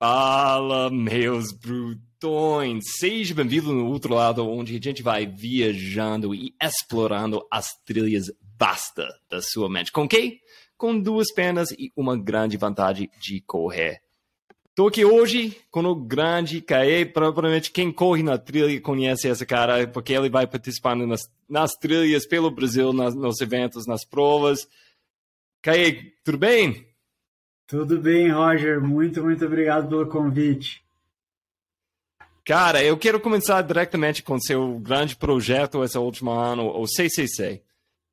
Fala, meus brutões! Seja bem-vindo no outro lado, onde a gente vai viajando e explorando as trilhas vastas da sua mente. Com quem? Com duas pernas e uma grande vantagem de correr. Estou aqui hoje com o grande Caê. Provavelmente quem corre na trilha conhece esse cara, porque ele vai participando nas, nas trilhas pelo Brasil, nas, nos eventos, nas provas. Caê, tudo bem? Tudo bem, Roger. Muito, muito obrigado pelo convite. Cara, eu quero começar diretamente com seu grande projeto esse último ano, o CCC.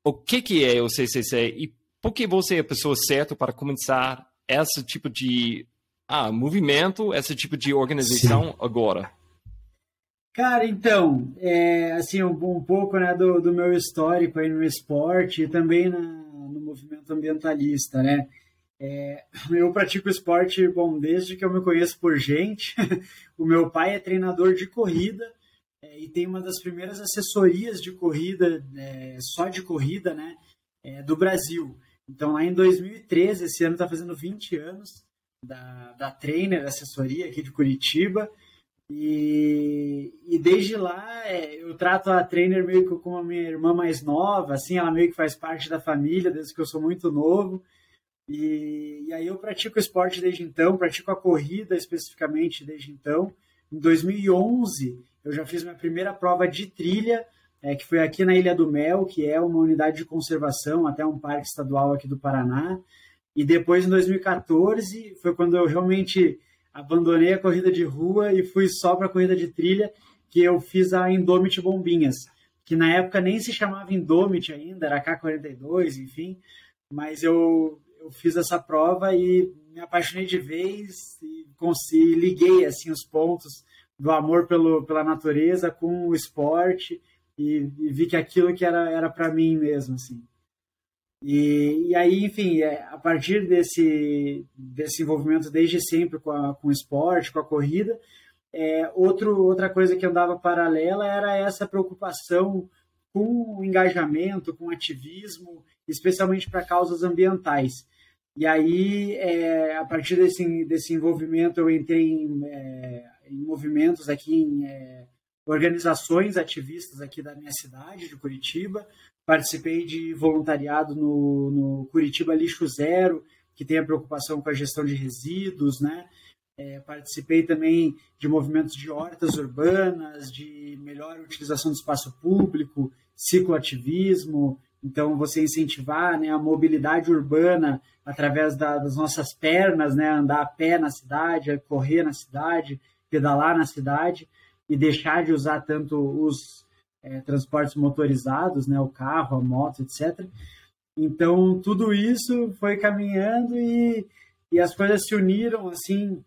O que, que é o CCC e por que você é a pessoa certa para começar esse tipo de ah, movimento, esse tipo de organização Sim. agora? Cara, então, é, assim, um, um pouco né, do, do, meu histórico aí no esporte e também na, no movimento ambientalista, né? É, eu pratico esporte, bom, desde que eu me conheço por gente. o meu pai é treinador de corrida é, e tem uma das primeiras assessorias de corrida, é, só de corrida, né, é, do Brasil. Então, lá em 2013, esse ano está fazendo 20 anos da, da Trainer, assessoria aqui de Curitiba. E, e desde lá é, eu trato a Trainer meio que como a minha irmã mais nova, assim, ela meio que faz parte da família desde que eu sou muito novo. E, e, aí eu pratico esporte desde então, pratico a corrida especificamente desde então. Em 2011 eu já fiz minha primeira prova de trilha, é, que foi aqui na Ilha do Mel, que é uma unidade de conservação, até um parque estadual aqui do Paraná. E depois em 2014 foi quando eu realmente abandonei a corrida de rua e fui só para a corrida de trilha, que eu fiz a Indomit Bombinhas, que na época nem se chamava Indomit ainda, era K42, enfim. Mas eu eu fiz essa prova e me apaixonei de vez e, consegui, liguei assim os pontos do amor pelo, pela natureza com o esporte e, e vi que aquilo que era era para mim mesmo assim. E, e aí, enfim, é, a partir desse, desse envolvimento desde sempre com, a, com o esporte, com a corrida, é, outro, outra coisa que andava paralela era essa preocupação com o engajamento, com o ativismo, especialmente para causas ambientais. E aí, é, a partir desse, desse envolvimento, eu entrei em, é, em movimentos aqui, em é, organizações ativistas aqui da minha cidade, de Curitiba. Participei de voluntariado no, no Curitiba Lixo Zero, que tem a preocupação com a gestão de resíduos, né? É, participei também de movimentos de hortas urbanas, de melhor utilização do espaço público, cicloativismo, então, você incentivar né, a mobilidade urbana através da, das nossas pernas, né, andar a pé na cidade, correr na cidade, pedalar na cidade e deixar de usar tanto os é, transportes motorizados, né, o carro, a moto, etc. Então, tudo isso foi caminhando e, e as coisas se uniram assim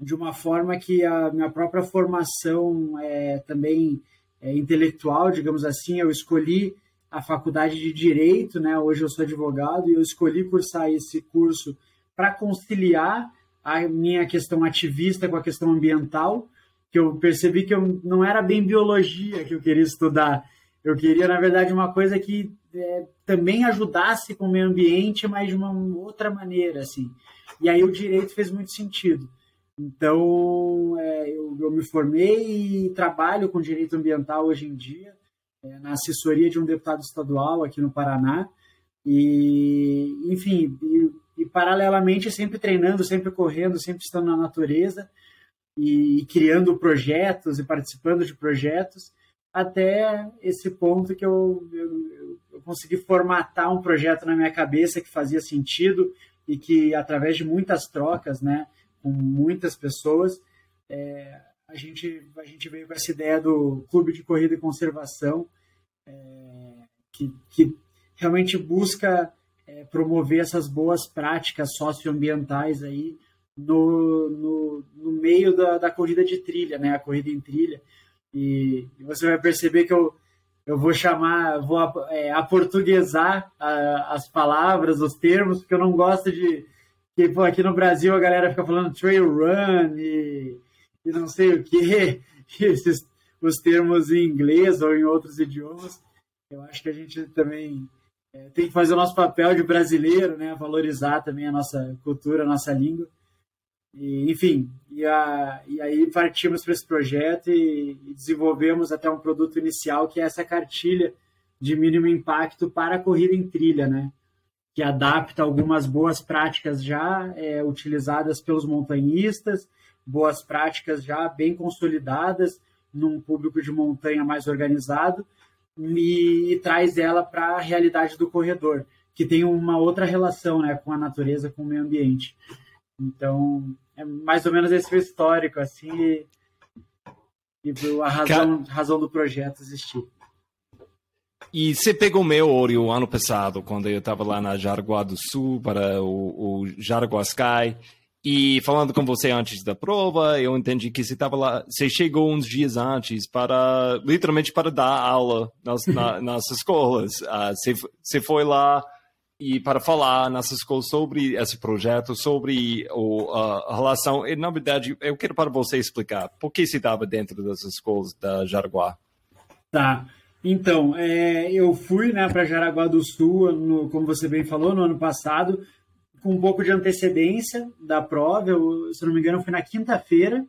de uma forma que a minha própria formação é, também é, intelectual, digamos assim, eu escolhi a faculdade de Direito, né? Hoje eu sou advogado e eu escolhi cursar esse curso para conciliar a minha questão ativista com a questão ambiental, que eu percebi que eu não era bem biologia que eu queria estudar. Eu queria, na verdade, uma coisa que é, também ajudasse com o meio ambiente, mas de uma outra maneira, assim. E aí o direito fez muito sentido. Então, é, eu, eu me formei e trabalho com direito ambiental hoje em dia na assessoria de um deputado estadual aqui no Paraná. E, enfim, e, e, paralelamente sempre treinando, sempre correndo, sempre estando na natureza e, e criando projetos e participando de projetos, até esse ponto que eu, eu, eu consegui formatar um projeto na minha cabeça que fazia sentido e que, através de muitas trocas, né, com muitas pessoas, é, a gente, a gente veio com essa ideia do Clube de Corrida e Conservação, é, que, que realmente busca é, promover essas boas práticas socioambientais aí no, no, no meio da, da, corrida de trilha, né? A corrida em trilha. E, e você vai perceber que eu, eu vou chamar, vou é, aportuguesar a, as palavras, os termos, porque eu não gosto de que pô, aqui no Brasil a galera fica falando trail run e, e não sei o que, esses os termos em inglês ou em outros idiomas. Eu acho que a gente também é, tem que fazer o nosso papel de brasileiro, né? valorizar também a nossa cultura, a nossa língua. E, enfim, e, a, e, aí partimos para esse projeto e, e, desenvolvemos até um produto inicial que é essa cartilha de mínimo impacto para a corrida em trilha, né? Que adapta algumas boas práticas já é, utilizadas pelos montanhistas, boas práticas já bem consolidadas num público de montanha mais organizado e, e traz ela para a realidade do corredor, que tem uma outra relação né, com a natureza, com o meio ambiente. Então, é mais ou menos esse o histórico, assim, e, e a razão, razão do projeto existir. E você pegou meu Oreo ano passado, quando eu estava lá na Jaraguá do Sul para o, o Jaraguá Sky. E falando com você antes da prova, eu entendi que você estava lá, você chegou uns dias antes para, literalmente para dar aula nas, na, nas escolas. Uh, você, você foi lá e para falar nas escolas sobre esse projeto, sobre o, a relação. E, na verdade, eu quero para você explicar por que você estava dentro das escolas da Jaraguá. Tá. Então, é, eu fui né, para Jaraguá do Sul, no, como você bem falou, no ano passado, com um pouco de antecedência da prova. Eu, se não me engano, foi na quinta-feira,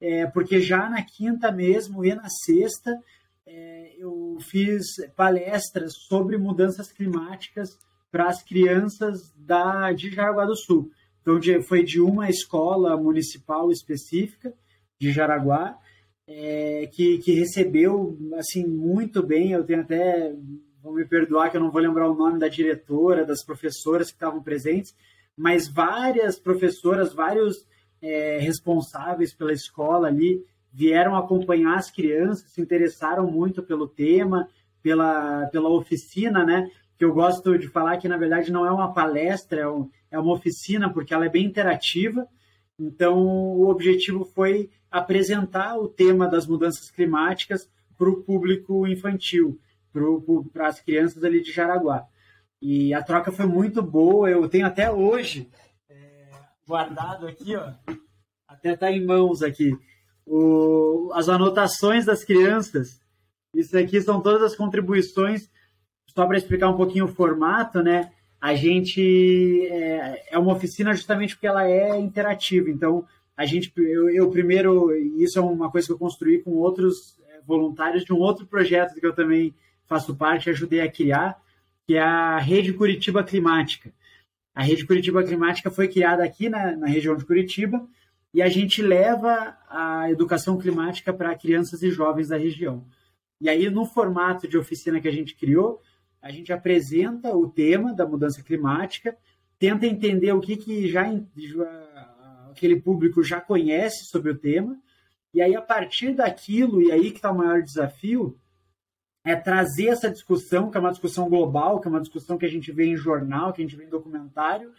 é, porque já na quinta mesmo e na sexta é, eu fiz palestras sobre mudanças climáticas para as crianças da, de Jaraguá do Sul. Então, de, foi de uma escola municipal específica de Jaraguá, é, que, que recebeu assim muito bem. Eu tenho até vão me perdoar que eu não vou lembrar o nome da diretora, das professoras que estavam presentes, mas várias professoras, vários é, responsáveis pela escola ali vieram acompanhar as crianças, se interessaram muito pelo tema, pela, pela oficina, né? Que eu gosto de falar que, na verdade, não é uma palestra, é, um, é uma oficina, porque ela é bem interativa. Então, o objetivo foi apresentar o tema das mudanças climáticas para o público infantil para as crianças ali de Jaraguá. E a troca foi muito boa, eu tenho até hoje é, guardado aqui, ó, até tá em mãos aqui, o, as anotações das crianças. Isso aqui são todas as contribuições, só para explicar um pouquinho o formato, né? A gente é, é, uma oficina justamente porque ela é interativa. Então, a gente, eu, eu primeiro, isso é uma coisa que eu construí com outros é, voluntários de um outro projeto que eu também faço parte, ajudei a criar, que é a Rede Curitiba Climática. A Rede Curitiba Climática foi criada aqui na, na região de Curitiba e a gente leva a educação climática para crianças e jovens da região. E aí, no formato de oficina que a gente criou, a gente apresenta o tema da mudança climática, tenta entender o que, que já, aquele público já conhece sobre o tema, e aí, a partir daquilo, e aí que está o maior desafio, é trazer essa discussão, que é uma discussão global, que é uma discussão que a gente vê em jornal, que a gente vê em documentário,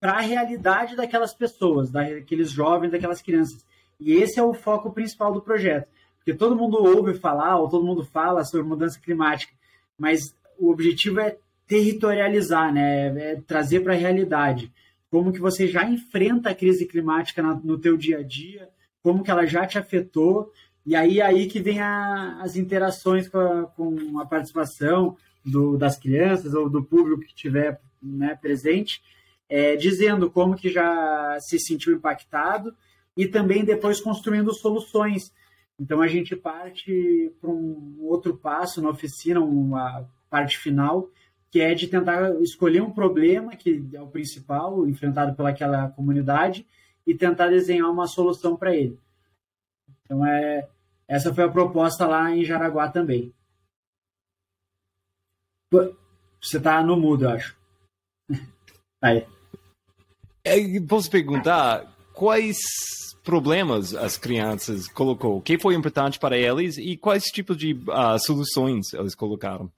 para a realidade daquelas pessoas, daqueles jovens, daquelas crianças. E esse é o foco principal do projeto. Porque todo mundo ouve falar, ou todo mundo fala sobre mudança climática, mas o objetivo é territorializar, né? é trazer para a realidade. Como que você já enfrenta a crise climática no teu dia a dia, como que ela já te afetou, e aí aí que vem a, as interações com a, com a participação do, das crianças ou do público que estiver né, presente, é, dizendo como que já se sentiu impactado e também depois construindo soluções. Então a gente parte para um outro passo na oficina, uma parte final, que é de tentar escolher um problema que é o principal enfrentado pelaquela comunidade e tentar desenhar uma solução para ele. Então, é, essa foi a proposta lá em Jaraguá também. Você está no mudo, eu acho. Aí. É, posso perguntar quais problemas as crianças colocou? O que foi importante para eles e quais tipos de uh, soluções eles colocaram?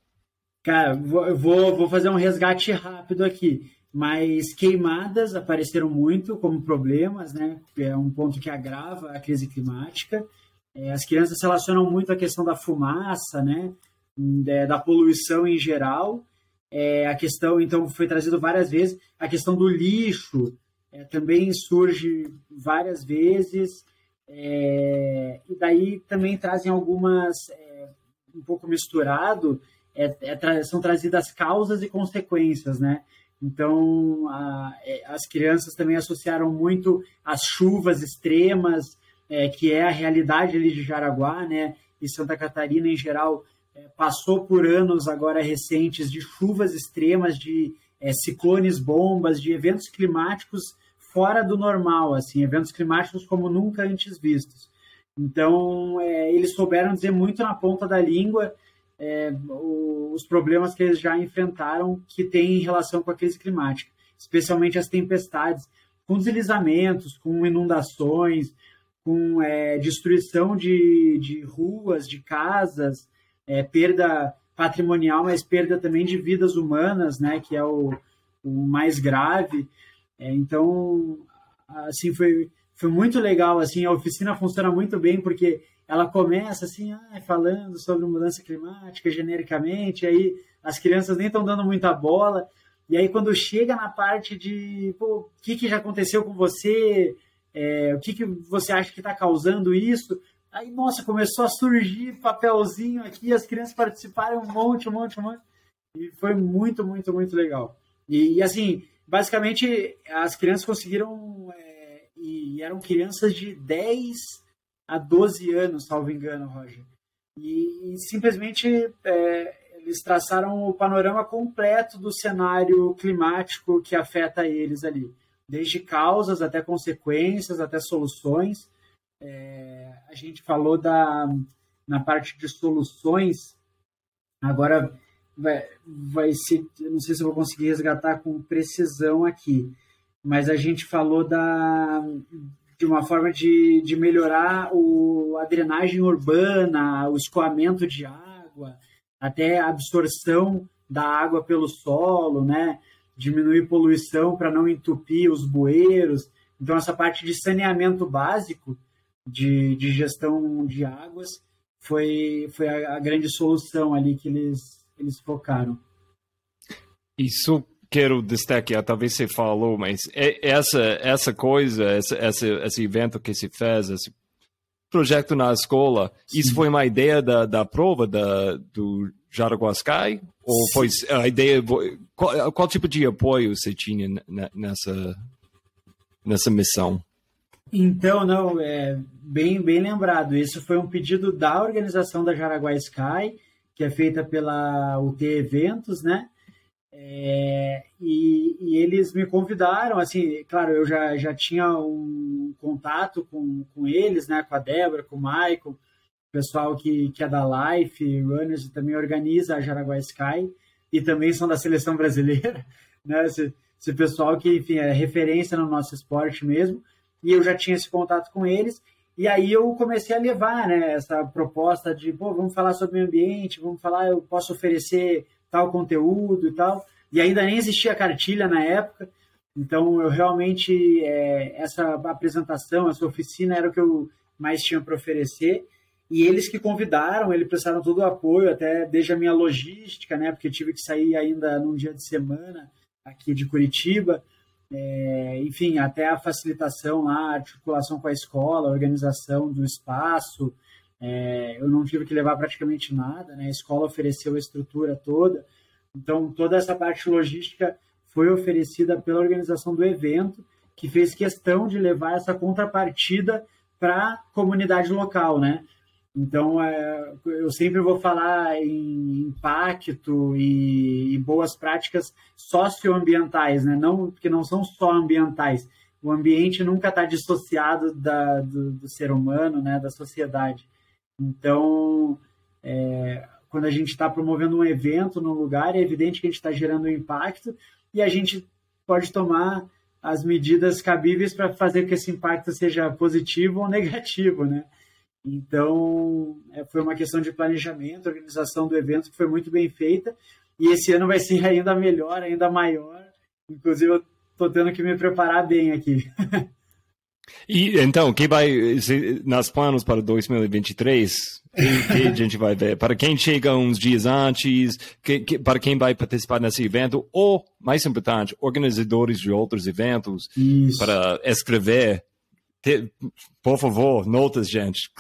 Cara, vou, vou fazer um resgate rápido aqui. Mas queimadas apareceram muito como problemas, né? É um ponto que agrava a crise climática. É, as crianças relacionam muito à questão da fumaça, né? É, da poluição em geral. É, a questão, então, foi trazido várias vezes. A questão do lixo também surge várias vezes. E daí também trazem algumas, um pouco misturado, são trazidas causas e consequências, né? Então, a, é, as crianças também associaram muito as chuvas extremas, é, que é a realidade ali de Jaraguá, né? E Santa Catarina, em geral, é, passou por anos agora recentes de chuvas extremas, de é, ciclones bombas, de eventos climáticos fora do normal, assim, eventos climáticos como nunca antes vistos. Então, é, eles souberam dizer muito na ponta da língua é, os problemas que eles já enfrentaram que têm relação com a crise climática, especialmente as tempestades, com deslizamentos, com inundações, com é, destruição de, de ruas, de casas, é, perda patrimonial, mas perda também de vidas humanas, né, que é o, o mais grave. É, então, assim, foi, foi muito legal, assim, a oficina funciona muito bem porque ela começa assim, ah, falando sobre mudança climática genericamente, aí as crianças nem estão dando muita bola, e aí quando chega na parte de, o que, que já aconteceu com você, é, o que, que você acha que está causando isso, aí, nossa, começou a surgir papelzinho aqui, as crianças participaram um monte, um monte, um monte, e foi muito, muito, muito legal. E, e assim, basicamente, as crianças conseguiram, é, e eram crianças de 10 a 12 anos, salvo engano, Roger. E, e simplesmente é, eles traçaram o panorama completo do cenário climático que afeta eles ali, desde causas até consequências, até soluções. É, a gente falou da na parte de soluções, agora vai, vai ser, não sei se eu vou conseguir resgatar com precisão aqui, mas a gente falou da de uma forma de, de melhorar o, a drenagem urbana, o escoamento de água, até a absorção da água pelo solo, né? diminuir poluição para não entupir os bueiros. Então, essa parte de saneamento básico de, de gestão de águas foi, foi a, a grande solução ali que eles, eles focaram. Isso quero destacar, talvez você falou, mas é, essa essa coisa, essa, essa, esse evento que se fez, esse projeto na escola, Sim. isso foi uma ideia da, da prova da, do Jaraguá Sky? Ou foi a ideia, qual, qual tipo de apoio você tinha nessa, nessa missão? Então, não, é bem, bem lembrado. Isso foi um pedido da organização da Jaraguá Sky, que é feita pela UT Eventos, né? É, e, e, eles me convidaram, assim, claro, eu já, já tinha um contato com, com eles, né, com a Débora, com o Michael, pessoal que, que é da Life Runners e também organiza a Jaraguá Sky e também são da seleção brasileira, né, esse, esse pessoal que, enfim, é referência no nosso esporte mesmo, e eu já tinha esse contato com eles, e aí eu comecei a levar, né, essa proposta de, pô, vamos falar sobre o ambiente, vamos falar, eu posso oferecer tal conteúdo e tal. E ainda nem existia cartilha na época, então eu realmente, é, essa apresentação, essa oficina era o que eu mais tinha para oferecer. E eles que convidaram, eles prestaram todo o apoio, até desde a minha logística, né? Porque eu tive que sair ainda num dia de semana aqui de Curitiba. É, enfim, até a facilitação lá, a articulação com a escola, a organização do espaço. É, eu não tive que levar praticamente nada, né? A escola ofereceu a estrutura toda. Então, toda essa parte logística foi oferecida pela organização do evento, que fez questão de levar essa contrapartida para a comunidade local, né? Então, é, eu sempre vou falar em impacto e, e, boas práticas socioambientais, né? Não, porque não são só ambientais. O ambiente nunca está dissociado da, do, do, ser humano, né? Da sociedade. Então, é, quando a gente está promovendo um evento num lugar, é evidente que a gente está gerando um impacto e a gente pode tomar as medidas cabíveis para fazer que esse impacto seja positivo ou negativo, né? Então, é, foi uma questão de planejamento, organização do evento que foi muito bem feita e esse ano vai ser ainda melhor, ainda maior. Inclusive, eu estou tendo que me preparar bem aqui. E então, quem vai nas planos para 2023? Quem, quem a gente vai ver? Para quem chega uns dias antes, que, que, para quem vai participar nesse evento, ou, mais importante, organizadores de outros eventos, Isso. para escrever. Te, por favor, notas, gente.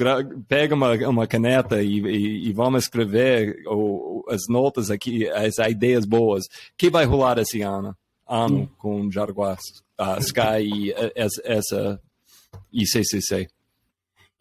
Pega uma, uma caneta e, e, e vamos escrever o, as notas aqui, as ideias boas. O que vai rolar esse ano? ano com Jaraguá uh, Sky e essa ICCC?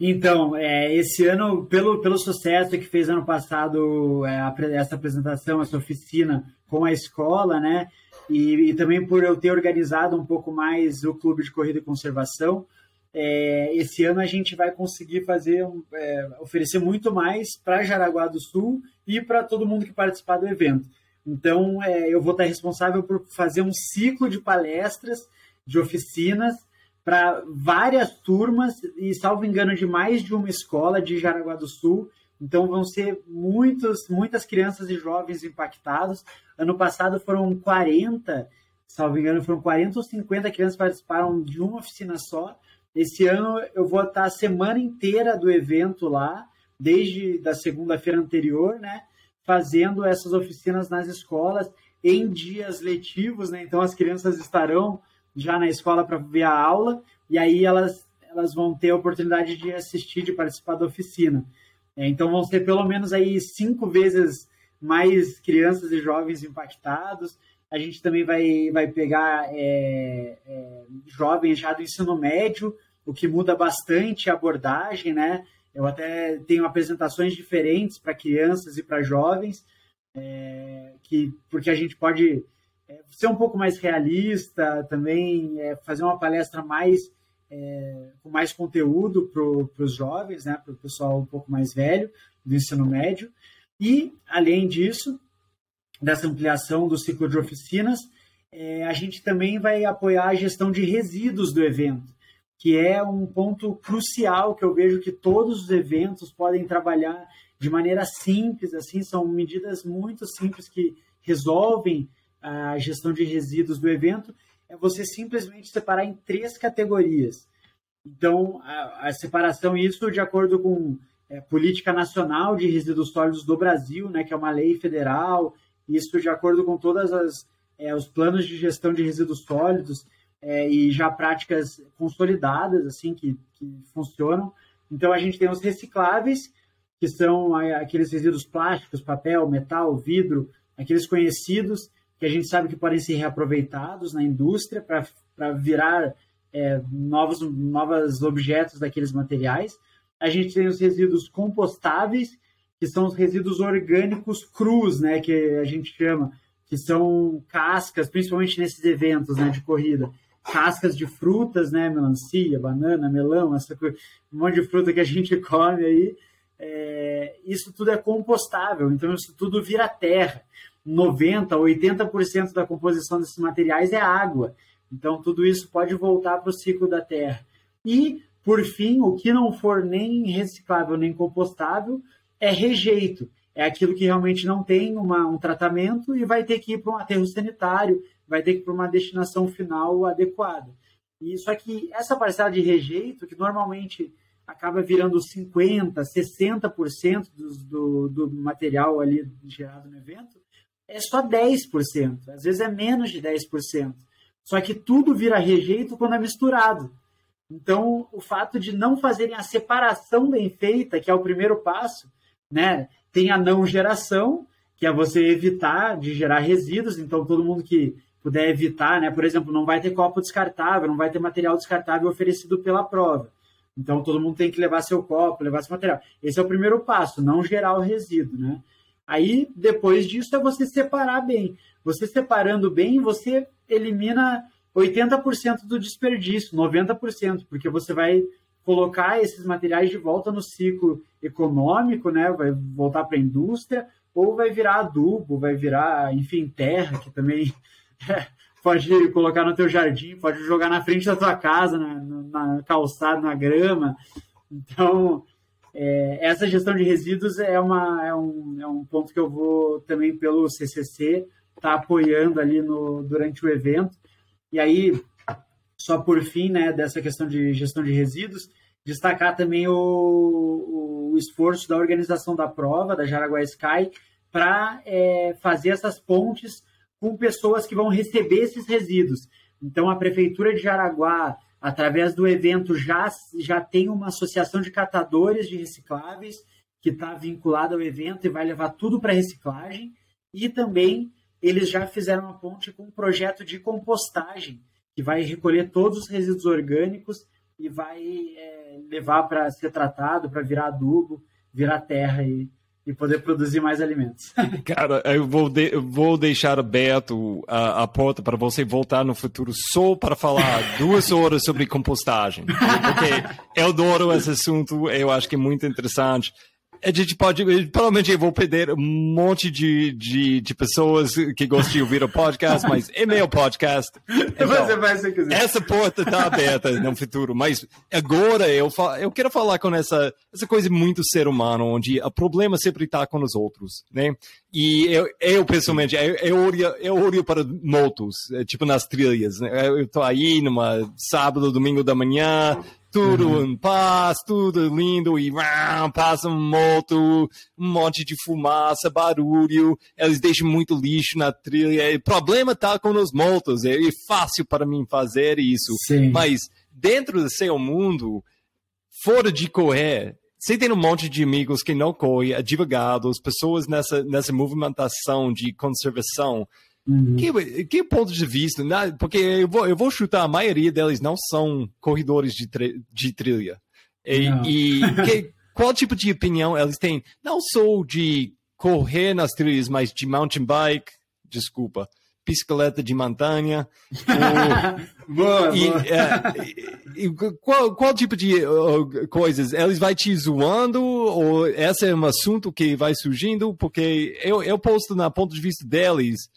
Então, é, esse ano, pelo, pelo sucesso que fez ano passado é, essa apresentação, essa oficina com a escola, né? E, e, também por eu ter organizado um pouco mais o Clube de Corrida e Conservação, é, esse ano a gente vai conseguir fazer, é, oferecer muito mais para Jaraguá do Sul e para todo mundo que participar do evento. Então, é, eu vou estar responsável por fazer um ciclo de palestras, de oficinas, para várias turmas e, salvo engano, de mais de uma escola de Jaraguá do Sul. Então vão ser muitos, muitas crianças e jovens impactados. Ano passado foram 40, salvo engano, foram 40 ou 50 crianças que participaram de uma oficina só. Esse ano eu vou estar a semana inteira do evento lá, desde da segunda-feira anterior, né? Fazendo essas oficinas nas escolas em dias letivos, né? Então as crianças estarão já na escola para ver a aula, e aí elas, elas vão ter a oportunidade de assistir, de participar da oficina. É, então vão ser pelo menos aí cinco vezes mais crianças e jovens impactados. A gente também vai, vai pegar é, é, jovens já do ensino médio, o que muda bastante a abordagem, né? Eu até tenho apresentações diferentes para crianças e para jovens, é, que porque a gente pode é, ser um pouco mais realista, também é, fazer uma palestra mais é, com mais conteúdo para os jovens, né, para o pessoal um pouco mais velho do ensino médio. E, além disso, dessa ampliação do ciclo de oficinas, é, a gente também vai apoiar a gestão de resíduos do evento, que é um ponto crucial que eu vejo que todos os eventos podem trabalhar de maneira simples, assim, são medidas muito simples que resolvem a gestão de resíduos do evento é você simplesmente separar em três categorias. Então, a, a separação, isso de acordo com é, Política Nacional de Resíduos Sólidos do Brasil, né, que é uma lei federal, isso de acordo com todos é, os planos de gestão de resíduos sólidos é, e já práticas consolidadas, assim, que, que funcionam. Então, a gente tem os recicláveis, que são aqueles resíduos plásticos, papel, metal, vidro, aqueles conhecidos, que a gente sabe que podem ser reaproveitados na indústria para virar é, novos, novos objetos daqueles materiais. A gente tem os resíduos compostáveis, que são os resíduos orgânicos crus, né, que a gente chama, que são cascas, principalmente nesses eventos né, de corrida, cascas de frutas, né, melancia, banana, melão, essa coisa, um monte de fruta que a gente come aí, é, isso tudo é compostável, então isso tudo vira terra. 90%, 80% da composição desses materiais é água. Então, tudo isso pode voltar para o ciclo da Terra. E, por fim, o que não for nem reciclável nem compostável é rejeito. É aquilo que realmente não tem uma, um tratamento e vai ter que ir para um aterro sanitário, vai ter que ir para uma destinação final adequada. E só que essa parcela de rejeito, que normalmente acaba virando 50%, 60% do, do, do material ali gerado no evento, é só 10%, às vezes é menos de 10%. Só que tudo vira rejeito quando é misturado. Então, o fato de não fazerem a separação bem feita, que é o primeiro passo, né? Tem a não geração, que é você evitar de gerar resíduos, então todo mundo que puder evitar, né? Por exemplo, não vai ter copo descartável, não vai ter material descartável oferecido pela prova. Então todo mundo tem que levar seu copo, levar seu material. Esse é o primeiro passo, não gerar o resíduo, né? Aí, depois disso, é você separar bem. Você separando bem, você elimina 80% do desperdício, 90%, porque você vai colocar esses materiais de volta no ciclo econômico, né? Vai voltar para a indústria, ou vai virar adubo, vai virar, enfim, terra, que também pode colocar no teu jardim, pode jogar na frente da tua casa, na, na calçada, na grama. Então, é, essa gestão de resíduos é, uma, é, um, é um ponto que eu vou também pelo CCC tá apoiando ali no, durante o evento. E aí, só por fim, né, dessa questão de gestão de resíduos, destacar também o, o esforço da organização da prova, da Jaraguá Sky, para é, fazer essas pontes com pessoas que vão receber esses resíduos. Então, a Prefeitura de Jaraguá, através do evento, já, já tem uma associação de catadores de recicláveis que está vinculada ao evento e vai levar tudo para reciclagem. E também eles já fizeram uma ponte com um projeto de compostagem, que vai recolher todos os resíduos orgânicos e vai é, levar para ser tratado, para virar adubo, virar terra e, e poder produzir mais alimentos. Cara, eu vou, de, eu vou deixar aberto a, a porta para você voltar no futuro só para falar duas horas sobre compostagem. Porque eu adoro esse assunto, eu acho que é muito interessante a gente pode, provavelmente eu vou perder um monte de, de, de pessoas que gostam de ouvir o podcast, mas é meu podcast. Então. Essa porta está aberta no futuro, mas agora eu, eu quero falar com essa, essa coisa muito ser humano, onde o problema sempre está com os outros, né? E eu, eu pessoalmente, eu, eu, olho, eu olho para motos, é, tipo nas trilhas, né? Eu estou aí numa sábado, domingo da manhã, tudo uhum. em paz, tudo lindo, e uau, passa um moto, um monte de fumaça, barulho, eles deixam muito lixo na trilha. O problema tá com os motos, é, fácil para mim fazer isso. Sim. Mas dentro do seu mundo, fora de correr, você tem um monte de amigos que não correm, advogados, pessoas nessa, nessa movimentação de conservação. Uhum. Que, que ponto de vista? Né? Porque eu vou, eu vou chutar, a maioria deles não são corredores de, de trilha. E, e que, qual tipo de opinião eles têm? Não sou de correr nas trilhas, mas de mountain bike, desculpa, bicicleta de montanha. ou, boa, e, boa. É, e, qual, qual tipo de uh, coisas? Eles vai te zoando ou esse é um assunto que vai surgindo? Porque eu, eu posto na ponto de vista deles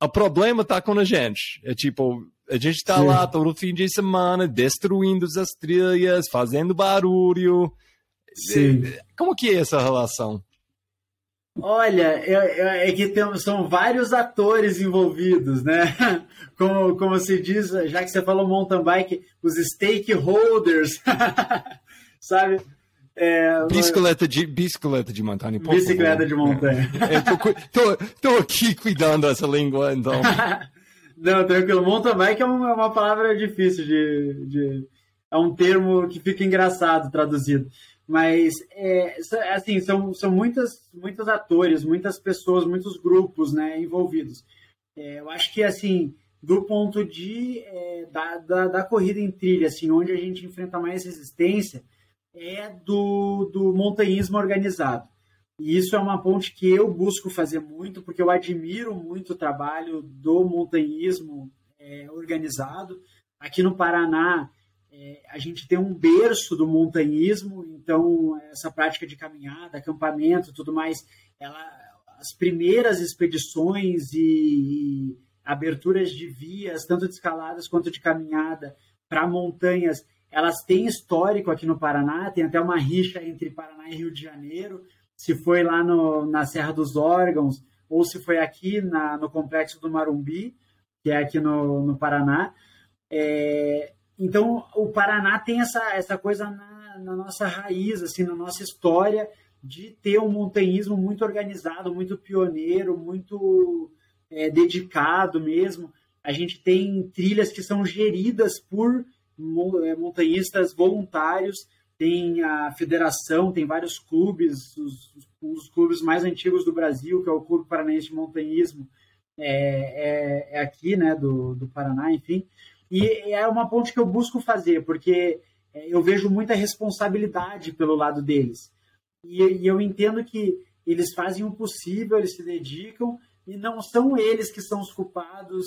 o problema está com a gente. É tipo, a gente está lá todo fim de semana destruindo as trilhas, fazendo barulho. Sim. Como que é essa relação? Olha, é, é que temos, são vários atores envolvidos, né? Como, como se diz, já que você falou mountain bike, os stakeholders, sabe? É, bicicleta, de, bicicleta de montanha. Bicicleta de montanha. É, tô, aqui cuidando dessa língua, então. Não, tranquilo. Mountain bike é uma, uma palavra difícil de, de, É um termo que fica engraçado traduzido. Mas, é, assim, são, são muitas, muitos atores, muitas pessoas, muitos grupos né, envolvidos. É, eu acho que, assim, do ponto de, é, da, da, da corrida em trilha, assim, onde a gente enfrenta mais resistência é do, do montanhismo organizado. E isso é uma ponte que eu busco fazer muito, porque eu admiro muito o trabalho do montanhismo é, organizado. Aqui no Paraná, é, a gente tem um berço do montanhismo, então essa prática de caminhada, acampamento tudo mais, ela, as primeiras expedições e, e aberturas de vias, tanto de escaladas quanto de caminhada, para montanhas, elas têm histórico aqui no Paraná, tem até uma rixa entre Paraná e Rio de Janeiro, se foi lá no, na Serra dos Órgãos ou se foi aqui na, no Complexo do Marumbi, que é aqui no, no Paraná. É, então, o Paraná tem essa, essa coisa na, na, nossa raiz, assim, na nossa história, de ter um montanhismo muito organizado, muito pioneiro, muito é, dedicado mesmo. A gente tem trilhas que são geridas por montanhistas voluntários, tem a federação, tem vários clubes, os, os, clubes mais antigos do Brasil, que é o Clube Paranaense de Montanhismo, é, é, é, aqui, né, do, do Paraná, enfim. E é uma ponte que eu busco fazer, porque é, eu vejo muita responsabilidade pelo lado deles. E, e eu entendo que eles fazem o possível, eles se dedicam, e não são eles que são os culpados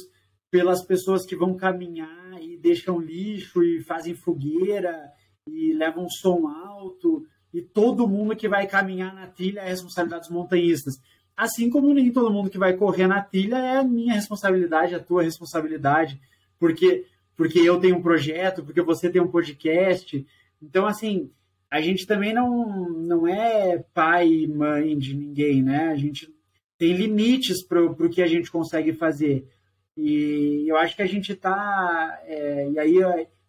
pelas pessoas que vão caminhar e deixam lixo e fazem fogueira e levam som alto e todo mundo que vai caminhar na trilha é responsabilidade dos montanhistas. Assim como nem todo mundo que vai correr na trilha é a minha responsabilidade, a tua responsabilidade, porque porque eu tenho um projeto, porque você tem um podcast. Então, assim, a gente também não, não é pai e mãe de ninguém, né? A gente tem limites para o que a gente consegue fazer. E eu acho que a gente está. É, e aí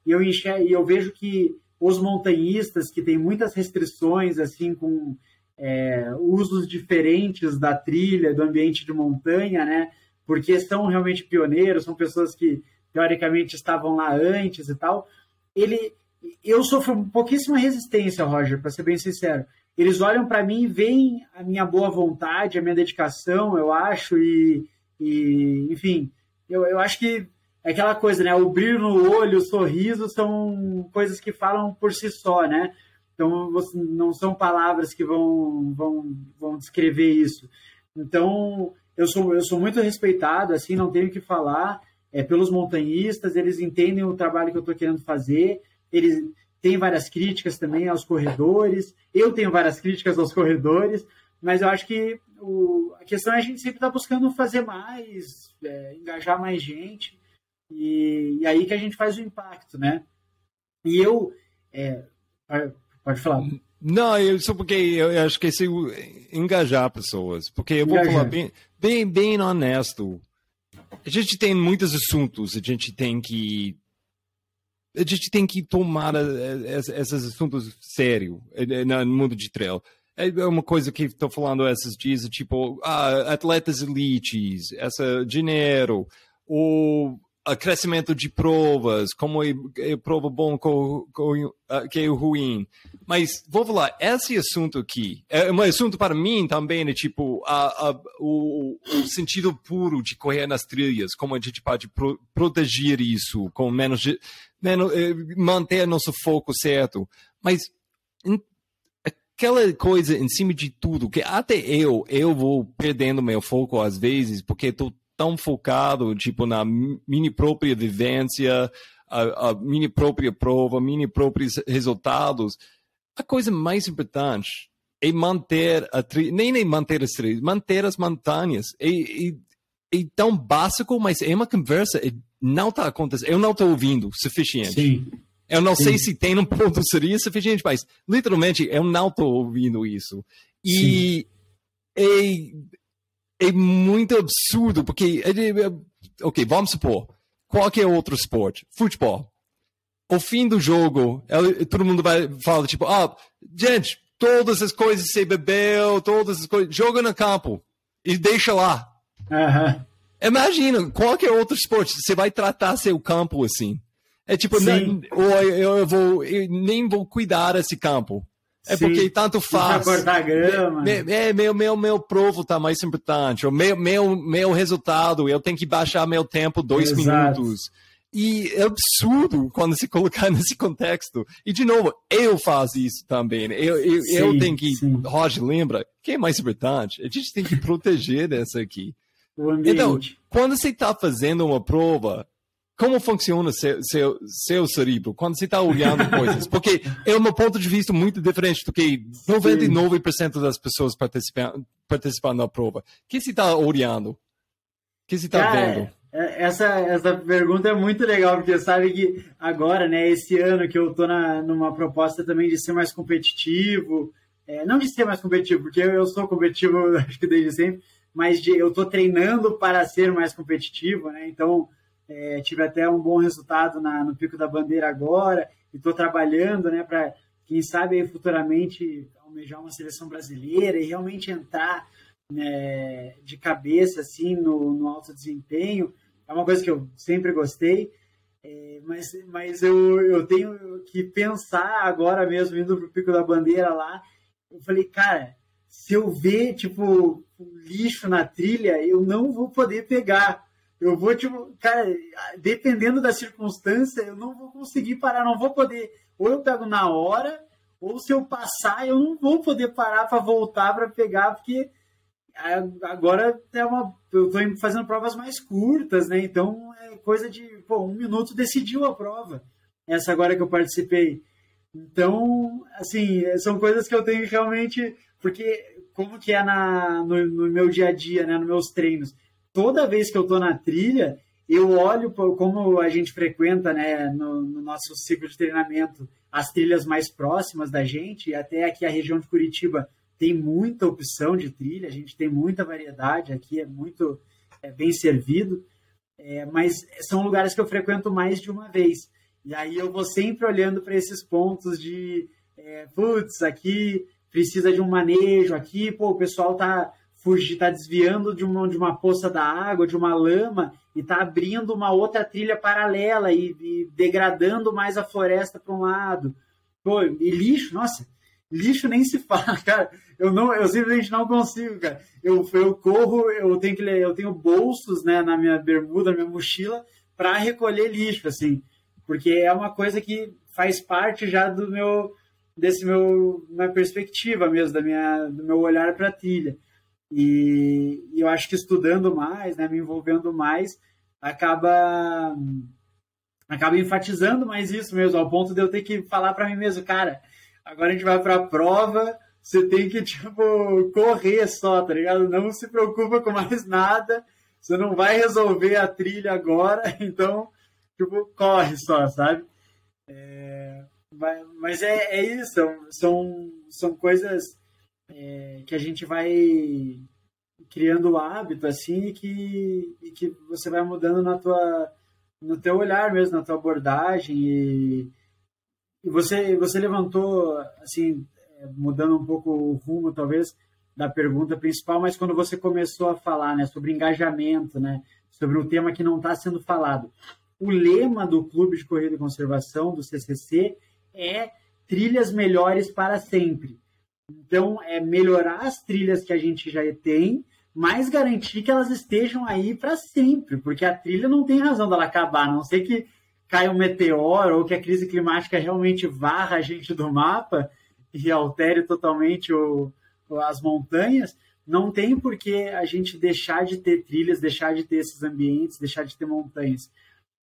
eu, enxergo, eu vejo que os montanhistas, que têm muitas restrições, assim, com é, usos diferentes da trilha, do ambiente de montanha, né? Porque são realmente pioneiros, são pessoas que teoricamente estavam lá antes e tal. Ele, eu sofro pouquíssima resistência, Roger, para ser bem sincero. Eles olham para mim e veem a minha boa vontade, a minha dedicação, eu acho, e E, enfim, eu, eu acho que é aquela coisa, né? O brilho no olho, o sorriso são coisas que falam por si só, né? Então, não são palavras que vão, vão, vão descrever isso. Então, eu sou, eu sou muito respeitado, assim, não tenho o que falar é, pelos montanhistas, eles entendem o trabalho que eu estou querendo fazer, eles têm várias críticas também aos corredores, eu tenho várias críticas aos corredores, mas eu acho que o, a questão é a gente sempre estar tá buscando fazer mais, é, engajar mais gente, e, e, aí que a gente faz o impacto, né? E eu, é, Pode falar. Não, eu, só porque eu, eu acho que é se engajar pessoas. Porque eu vou engajar. falar bem, bem, bem honesto. A gente tem muitos assuntos, a gente tem que. A gente tem que tomar esses assuntos sério eh, no mundo de trail. É uma coisa que estou falando esses dias, tipo, ah, atletas elites, essa dinheiro, ou crescimento de provas, como é, é prova bom com, com, uh, que é ruim. Mas vou falar, esse assunto aqui é um assunto para mim também, é tipo a, a, o, o, sentido puro de correr nas trilhas, como a gente pode pro, proteger isso, com menos, menos eh, manter nosso foco certo. Mas aquela coisa em cima de tudo, que até eu, eu vou perdendo meu foco às vezes, porque estou tão focado, tipo, na minha própria vivência, a, a minha própria prova, minha próprios resultados. A coisa mais importante é manter a tri... nem, nem manter as trilhas, manter as montanhas. É, é, é, tão básico, mas é uma conversa, é, não está acontecendo, eu não estou ouvindo suficiente. Sim. Eu não Sim. sei se tem um ponto seria suficiente, mas literalmente eu não estou ouvindo isso. E é, é muito absurdo, porque. Ok, vamos supor, qualquer outro esporte, futebol. O fim do jogo, todo mundo vai falar, tipo, ah, gente, todas as coisas você bebeu, todas as coisas, joga no campo e deixa lá. Uhum. Imagina, qualquer outro esporte, você vai tratar seu campo assim. É tipo, não, ou eu, eu, vou, eu nem vou cuidar desse campo. É Sim, porque tanto faz. cortar grama. É, meu, meu, meu provo tá mais importante. O meu, meu, meu resultado, eu tenho que baixar meu tempo dois Exato. minutos. E é absurdo quando se colocar nesse contexto. E, de novo, eu faço isso também. Eu, eu, sim, eu tenho que. Sim. Roger, lembra? Quem é mais importante? A gente tem que proteger dessa aqui. Então, quando você está fazendo uma prova, como funciona seu, seu, seu cérebro quando você está olhando coisas? Porque é um ponto de vista muito diferente do que 99% das pessoas participando, participando da prova. O que você está olhando? O que você está vendo? É, essa, essa pergunta é muito legal, porque sabe que agora, né, esse ano que eu estou numa proposta também de ser mais competitivo, é, não de ser mais competitivo, porque eu, eu sou competitivo, acho que desde sempre, mas de, eu estou treinando para ser mais competitivo, né, então é, tive até um bom resultado na, no Pico da Bandeira agora e estou trabalhando né, para, quem sabe, futuramente almejar uma seleção brasileira e realmente entrar né, de cabeça assim no, no, alto desempenho. É uma coisa que eu sempre gostei, é, mas, mas eu, eu tenho que pensar agora mesmo, indo para o Pico da Bandeira lá. Eu falei, cara, se eu ver tipo lixo na trilha, eu não vou poder pegar eu vou, tipo, cara, dependendo da circunstância, eu não vou conseguir parar, não vou poder. Ou eu pego na hora, ou se eu passar, eu não vou poder parar para voltar para pegar, porque agora é uma, eu estou fazendo provas mais curtas, né? Então é coisa de pô, um minuto decidiu a prova. Essa agora que eu participei. Então, assim, são coisas que eu tenho realmente. Porque, como que é na, no, no meu dia a dia, né? Nos meus treinos toda vez que eu estou na trilha, eu olho como a gente frequenta né, no, no, nosso ciclo de treinamento as trilhas mais próximas da gente, e até aqui a região de Curitiba tem muita opção de trilha, a gente tem muita variedade aqui, é muito é, bem servido, é, mas são lugares que eu frequento mais de uma vez. E aí eu vou sempre olhando para esses pontos de, é, putz, aqui precisa de um manejo, aqui, pô, o pessoal tá fugir, está desviando de uma, de uma poça da água, de uma lama, e está abrindo uma outra trilha paralela e, e degradando mais a floresta para um lado. Pô, e lixo, nossa, Lixo nem se fala, cara. Eu não, eu simplesmente não consigo, cara. Eu, eu corro, eu tenho que eu tenho bolsos, né, na minha bermuda, na minha mochila para recolher lixo, assim, porque é uma coisa que faz parte já do meu desse meu minha perspectiva mesmo, da minha do meu olhar para a trilha. E, e, eu acho que estudando mais, né, me envolvendo mais, acaba acaba enfatizando mais isso mesmo, ao ponto de eu ter que falar para mim mesmo, cara, agora a gente vai para a prova, você tem que, tipo, correr só, tá ligado? Não se preocupa com mais nada, você não vai resolver a trilha agora, então, tipo, corre só, sabe? É, mas é, é isso, são, são coisas é, que a gente vai criando o hábito, assim, e que, e que você vai mudando na tua, no teu olhar mesmo, na tua abordagem, e, e você, você levantou, assim, é, mudando um pouco o rumo, talvez, da pergunta principal, mas quando você começou a falar né, sobre engajamento, né, sobre um tema que não está sendo falado. O lema do Clube de Corrida e Conservação, do CCC, é trilhas melhores para sempre. Então, é melhorar as trilhas que a gente já tem, mas garantir que elas estejam aí para sempre, porque a trilha não tem razão dela acabar, a não sei que caia um meteoro ou que a crise climática realmente varra a gente do mapa e altere totalmente o, as montanhas, não tem por que a gente deixar de ter trilhas, deixar de ter esses ambientes, deixar de ter montanhas.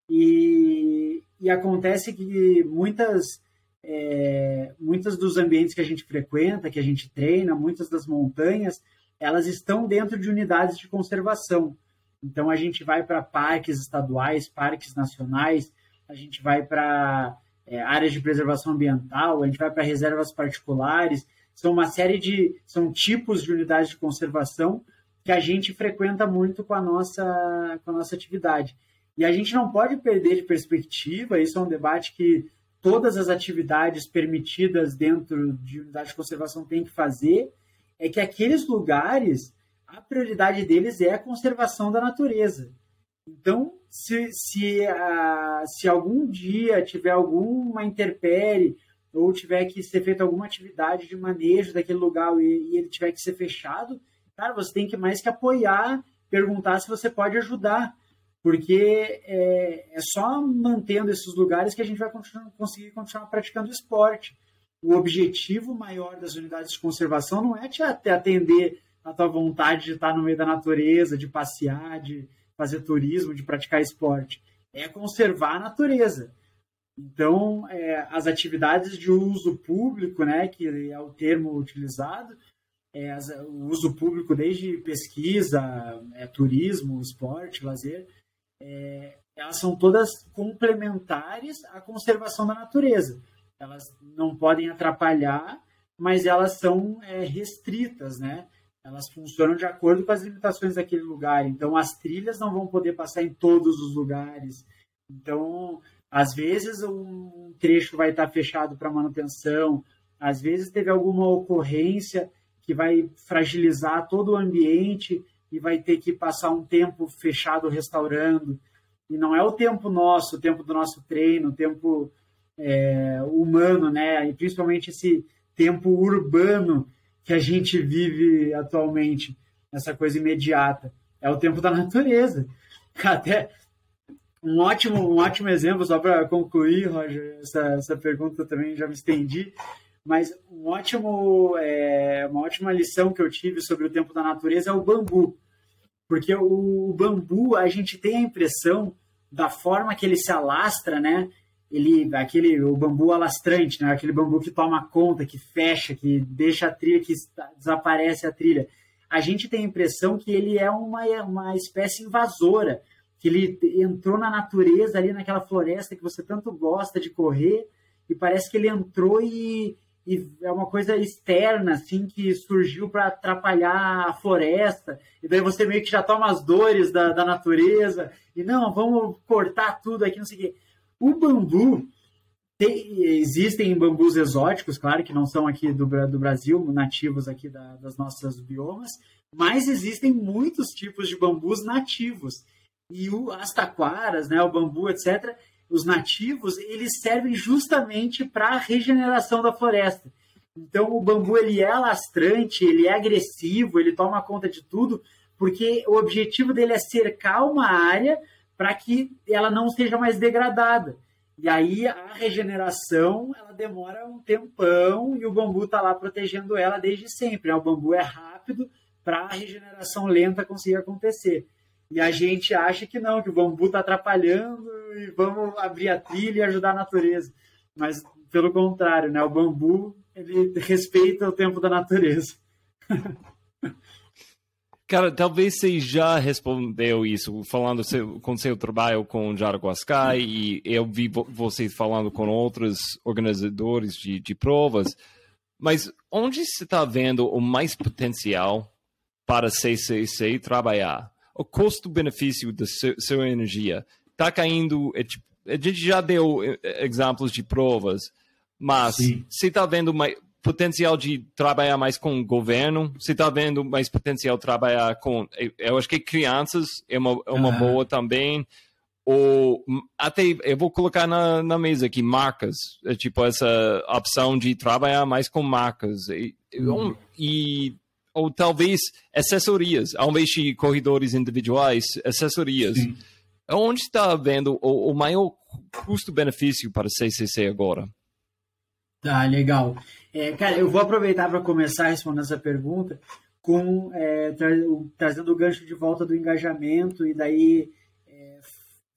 E, e acontece que muitas, é, muitas dos ambientes que a gente frequenta, que a gente treina, muitas das montanhas, elas estão dentro de unidades de conservação. Então a gente vai para parques estaduais, parques nacionais, a gente vai para é, áreas de preservação ambiental, a gente vai para reservas particulares, são uma série de são tipos de unidades de conservação que a gente frequenta muito com a nossa com a nossa atividade. E a gente não pode perder de perspectiva, isso é um debate que todas as atividades permitidas dentro de unidade de conservação têm que fazer, é que aqueles lugares, a prioridade deles é a conservação da natureza. Então, se, se, a, se algum dia tiver alguma interpere ou tiver que ser feita alguma atividade de manejo daquele lugar e, e, ele tiver que ser fechado, cara, você tem que mais que apoiar, perguntar se você pode ajudar, porque é, é só mantendo esses lugares que a gente vai continuar, conseguir continuar praticando esporte. O objetivo maior das unidades de conservação não é te atender a tua vontade de estar no meio da natureza, de passear, de fazer turismo, de praticar esporte. É conservar a natureza. Então, é, as atividades de uso público, né, que é o termo utilizado, é, o uso público desde pesquisa, é, turismo, esporte, lazer, é, elas são todas complementares à conservação da natureza. Elas não podem atrapalhar, mas elas são é, restritas, né? Elas funcionam de acordo com as limitações daquele lugar. Então, as trilhas não vão poder passar em todos os lugares. Então, às vezes um trecho vai estar fechado para manutenção, às vezes teve alguma ocorrência que vai fragilizar todo o ambiente e vai ter que passar um tempo fechado restaurando. E não é o tempo nosso, o tempo do nosso treino, o tempo é, humano, né? E principalmente esse tempo urbano que a gente vive atualmente, essa coisa imediata. É o tempo da natureza. Até um ótimo, um ótimo exemplo, só para concluir, Roger, essa, essa pergunta também já me estendi, mas um ótimo, é, uma ótima lição que eu tive sobre o tempo da natureza é o bambu. Porque o, o bambu, a gente tem a impressão da forma que ele se alastra, né? Ele, aquele, o bambu alastrante, né? Aquele bambu que toma conta, que fecha, que deixa a trilha, que desaparece a trilha. A gente tem a impressão que ele é uma, uma espécie invasora, que ele entrou na natureza ali naquela floresta que você tanto gosta de correr e parece que ele entrou e, e é uma coisa externa assim que surgiu para atrapalhar a floresta. E daí você meio que já toma as dores da, da natureza. E não vamos cortar tudo aqui não sei o quê. O bambu tem, existem bambus exóticos claro que não são aqui do, do Brasil nativos aqui da, das nossas biomas mas existem muitos tipos de bambus nativos. E o, as taquaras, né, o bambu, etc., os nativos, eles servem justamente para a regeneração da floresta. Então o bambu ele é alastrante, ele é agressivo, ele toma conta de tudo, porque o objetivo dele é cercar uma área para que ela não seja mais degradada. E aí a regeneração ela demora um tempão e o bambu está lá protegendo ela desde sempre. Né? O bambu é rápido para a regeneração lenta conseguir acontecer. E a gente acha que não, que o bambu está atrapalhando e vamos abrir a trilha e ajudar a natureza. Mas pelo contrário, né? o bambu ele respeita o tempo da natureza. Cara, talvez você já respondeu isso, falando seu, com seu trabalho com Jaraguascai, e eu vi você falando com outros organizadores de, de provas, mas onde você está vendo o mais potencial para CCC trabalhar? O custo-benefício da sua energia está caindo, é, tipo, a gente já deu é, exemplos de provas, mas Sim. você está vendo mais, potencial de trabalhar mais com o governo? Você está vendo mais potencial de trabalhar com. Eu acho que crianças é uma, é uma boa também. Ou até eu vou colocar na, na mesa aqui marcas, é tipo essa opção de trabalhar mais com marcas. E, uhum. e ou talvez assessorias, ao invés de corredores individuais, assessorias. Sim. Onde está vendo o, o maior custo-benefício para o CCC agora? Tá, legal. É, cara, eu vou aproveitar para começar respondendo essa pergunta com é, tra trazendo o gancho de volta do engajamento e daí é,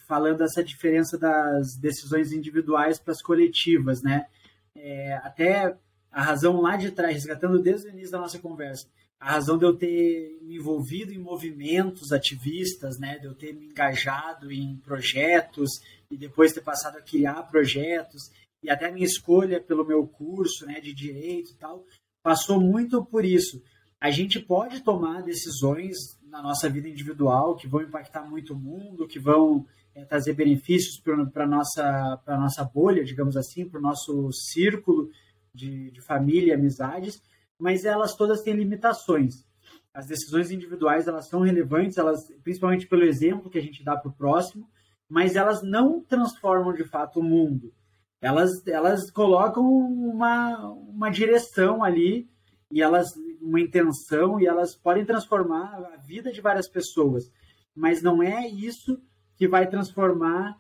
falando essa diferença das decisões individuais para as coletivas, né? É, até a razão lá de trás, resgatando desde o início da nossa conversa, a razão de eu ter me envolvido em movimentos ativistas, né, de eu ter me engajado em projetos e depois ter passado a criar projetos e até a minha escolha pelo meu curso né, de direito e tal, passou muito por isso. A gente pode tomar decisões na nossa vida individual que vão impactar muito o mundo, que vão é, trazer benefícios para a nossa, nossa bolha, digamos assim, para o nosso círculo de, de família e amizades, mas elas todas têm limitações. As decisões individuais elas são relevantes, elas principalmente pelo exemplo que a gente dá para o próximo, mas elas não transformam de fato o mundo elas, elas colocam uma, uma direção ali e elas uma intenção e elas podem transformar a vida de várias pessoas, mas não é isso que vai transformar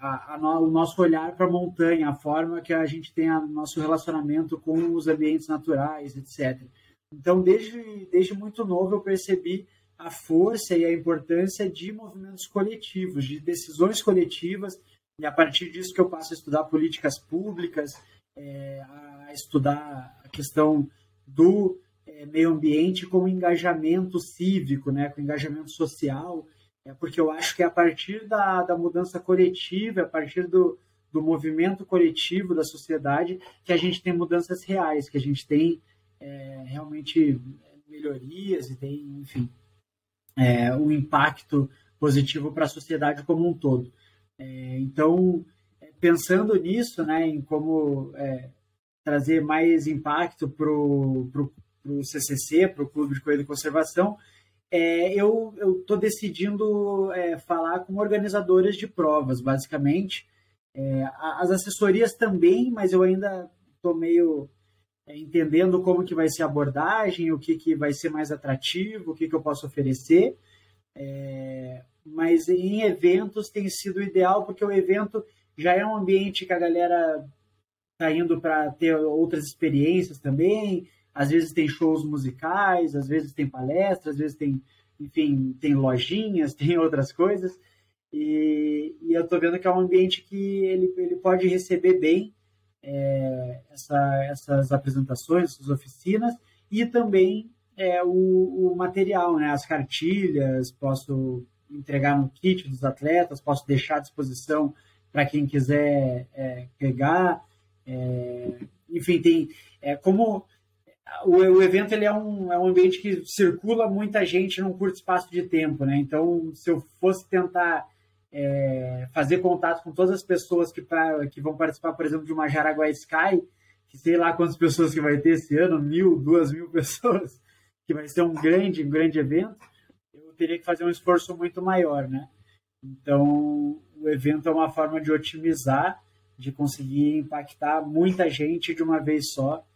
a, a o nosso olhar para a montanha, a forma que a gente tem o nosso relacionamento com os ambientes naturais, etc. Então, desde, desde muito novo, eu percebi a força e a importância de movimentos coletivos, de decisões coletivas, e a partir disso que eu passo a estudar políticas públicas, é, a estudar a questão do é, meio ambiente com engajamento cívico, né, com engajamento social, porque eu acho que é a partir da, da mudança coletiva, a partir do, do movimento coletivo da sociedade, que a gente tem mudanças reais, que a gente tem é, realmente melhorias e tem, enfim, é, um impacto positivo para a sociedade como um todo. É, então, pensando nisso, né, em como é, trazer mais impacto para o CCC, para o Clube de Corrida e Conservação, é, eu estou decidindo é, falar com organizadoras de provas, basicamente. É, as assessorias também, mas eu ainda estou meio é, entendendo como que vai ser a abordagem, o que, que vai ser mais atrativo, o que, que eu posso oferecer. É, mas em eventos tem sido ideal, porque o evento já é um ambiente que a galera está indo para ter outras experiências também. Às vezes tem shows musicais, às vezes tem palestras, às vezes tem, enfim, tem lojinhas, tem outras coisas. E, e eu estou vendo que é um ambiente que ele, ele pode receber bem é, essa, essas apresentações, essas oficinas, e também é, o, o material, né, as cartilhas, posso entregar no kit dos atletas, posso deixar à disposição para quem quiser é, pegar. É, enfim, tem é, como o, o, evento ele é um, é um ambiente que circula muita gente num curto espaço de tempo, né? Então, se eu fosse tentar é, fazer contato com todas as pessoas que, pra, que vão participar, por exemplo, de uma Jaraguá Sky, que sei lá quantas pessoas que vai ter esse ano, mil, duas mil pessoas, que vai ser um grande, um grande evento teria que fazer um esforço muito maior, né? Então, o evento é uma forma de otimizar de conseguir impactar muita gente de uma vez só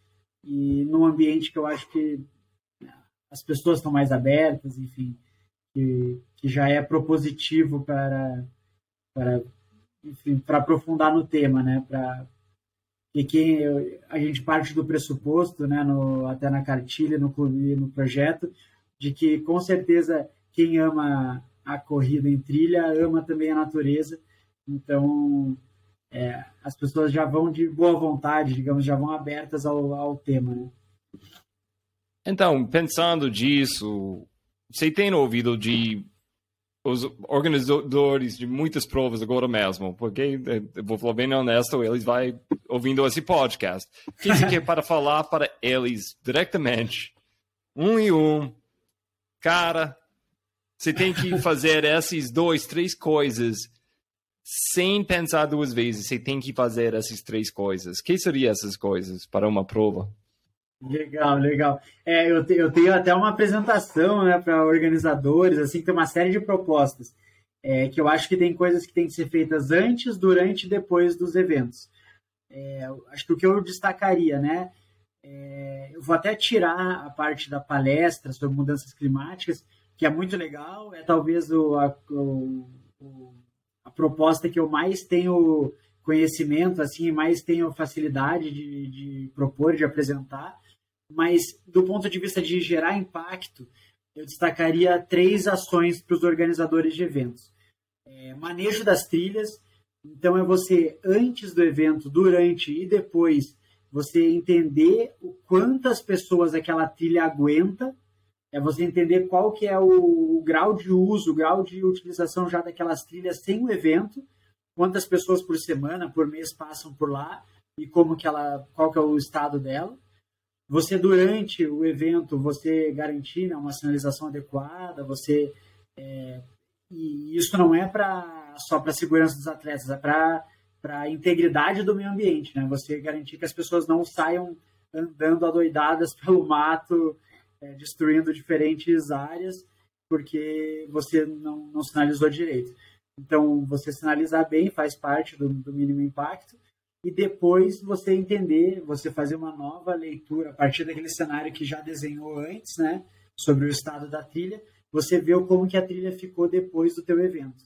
e num ambiente que eu acho que as pessoas estão mais abertas, enfim, que, que já é propositivo para, para enfim, para aprofundar no tema, né? Para que quem a gente parte do pressuposto, né? No, até na cartilha, no clube, no projeto, de que com certeza quem ama a corrida em trilha ama também a natureza. Então, é, as pessoas já vão de boa vontade, digamos, já vão abertas ao, ao tema, né? Então, pensando disso, você tem ouvido de os organizadores de muitas provas agora mesmo, porque, eh, vou falar bem honesto, eles vão ouvindo esse podcast. Que é para falar para eles diretamente, um e um, cara, você tem que fazer essas duas, três coisas sem pensar duas vezes. Você tem que fazer essas três coisas. O que seriam essas coisas para uma prova? Legal, legal. É, eu, te, eu tenho até uma apresentação né, para organizadores, assim, tem uma série de propostas. É, que eu acho que tem coisas que têm que ser feitas antes, durante e depois dos eventos. É, acho que o que eu destacaria, né? É, eu vou até tirar a parte da palestra sobre mudanças climáticas, que é muito legal, é talvez o, a, o, a proposta que eu mais tenho conhecimento, assim, mais tenho facilidade de, de propor, de apresentar mas do ponto de vista de gerar impacto, eu destacaria três ações para os organizadores de eventos. É, manejo das trilhas, então é você, antes do evento, durante e depois, você entender o quantas pessoas aquela trilha aguenta, é você entender qual que é o, o grau de uso, o grau de utilização já daquelas trilhas sem o evento, quantas pessoas por semana, por mês passam por lá e como que ela, qual que é o estado dela você durante o evento você garantir né, uma sinalização adequada, você é, e isso não é para só para a segurança dos atletas, é para para a integridade do meio ambiente, né? Você garantir que as pessoas não saiam andando adoidadas pelo mato, é, destruindo diferentes áreas, porque você não, não sinalizou direito. Então, você sinalizar bem faz parte do, do mínimo impacto e depois você entender, você fazer uma nova leitura a partir daquele cenário que já desenhou antes, né, sobre o estado da trilha, você vê como que a trilha ficou depois do teu evento.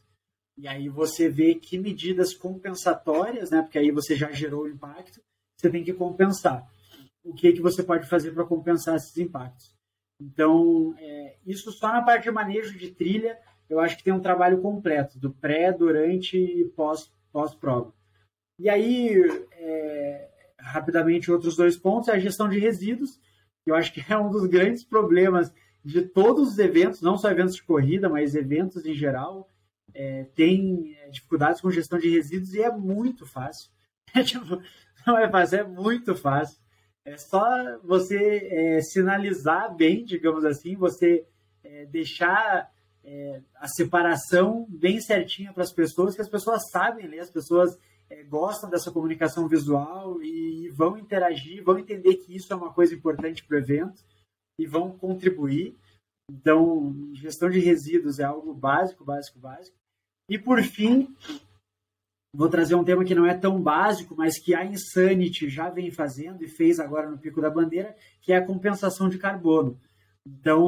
E aí você vê que medidas compensatórias, né, porque aí você já gerou o impacto, você tem que compensar. O que que você pode fazer para compensar esses impactos? Então, é, isso só na parte de manejo de trilha, eu acho que tem um trabalho completo, do pré, durante e pós, pós-prova. E aí, é, rapidamente, outros dois pontos é a gestão de resíduos, que eu acho que é um dos grandes problemas de todos os eventos, não só eventos de corrida, mas eventos em geral, é, tem é, dificuldades com gestão de resíduos e é muito fácil. É, tipo, não é fácil, é muito fácil. É só você é, sinalizar bem, digamos assim, você é, deixar é, a separação bem certinha para as pessoas, que as pessoas sabem ler, as pessoas é, gostam dessa comunicação visual e vão interagir, vão entender que isso é uma coisa importante para o evento e vão contribuir. Então, gestão de resíduos é algo básico, básico, básico. E por fim, vou trazer um tema que não é tão básico, mas que a Insanity já vem fazendo e fez agora no Pico da Bandeira, que é a compensação de carbono. Então,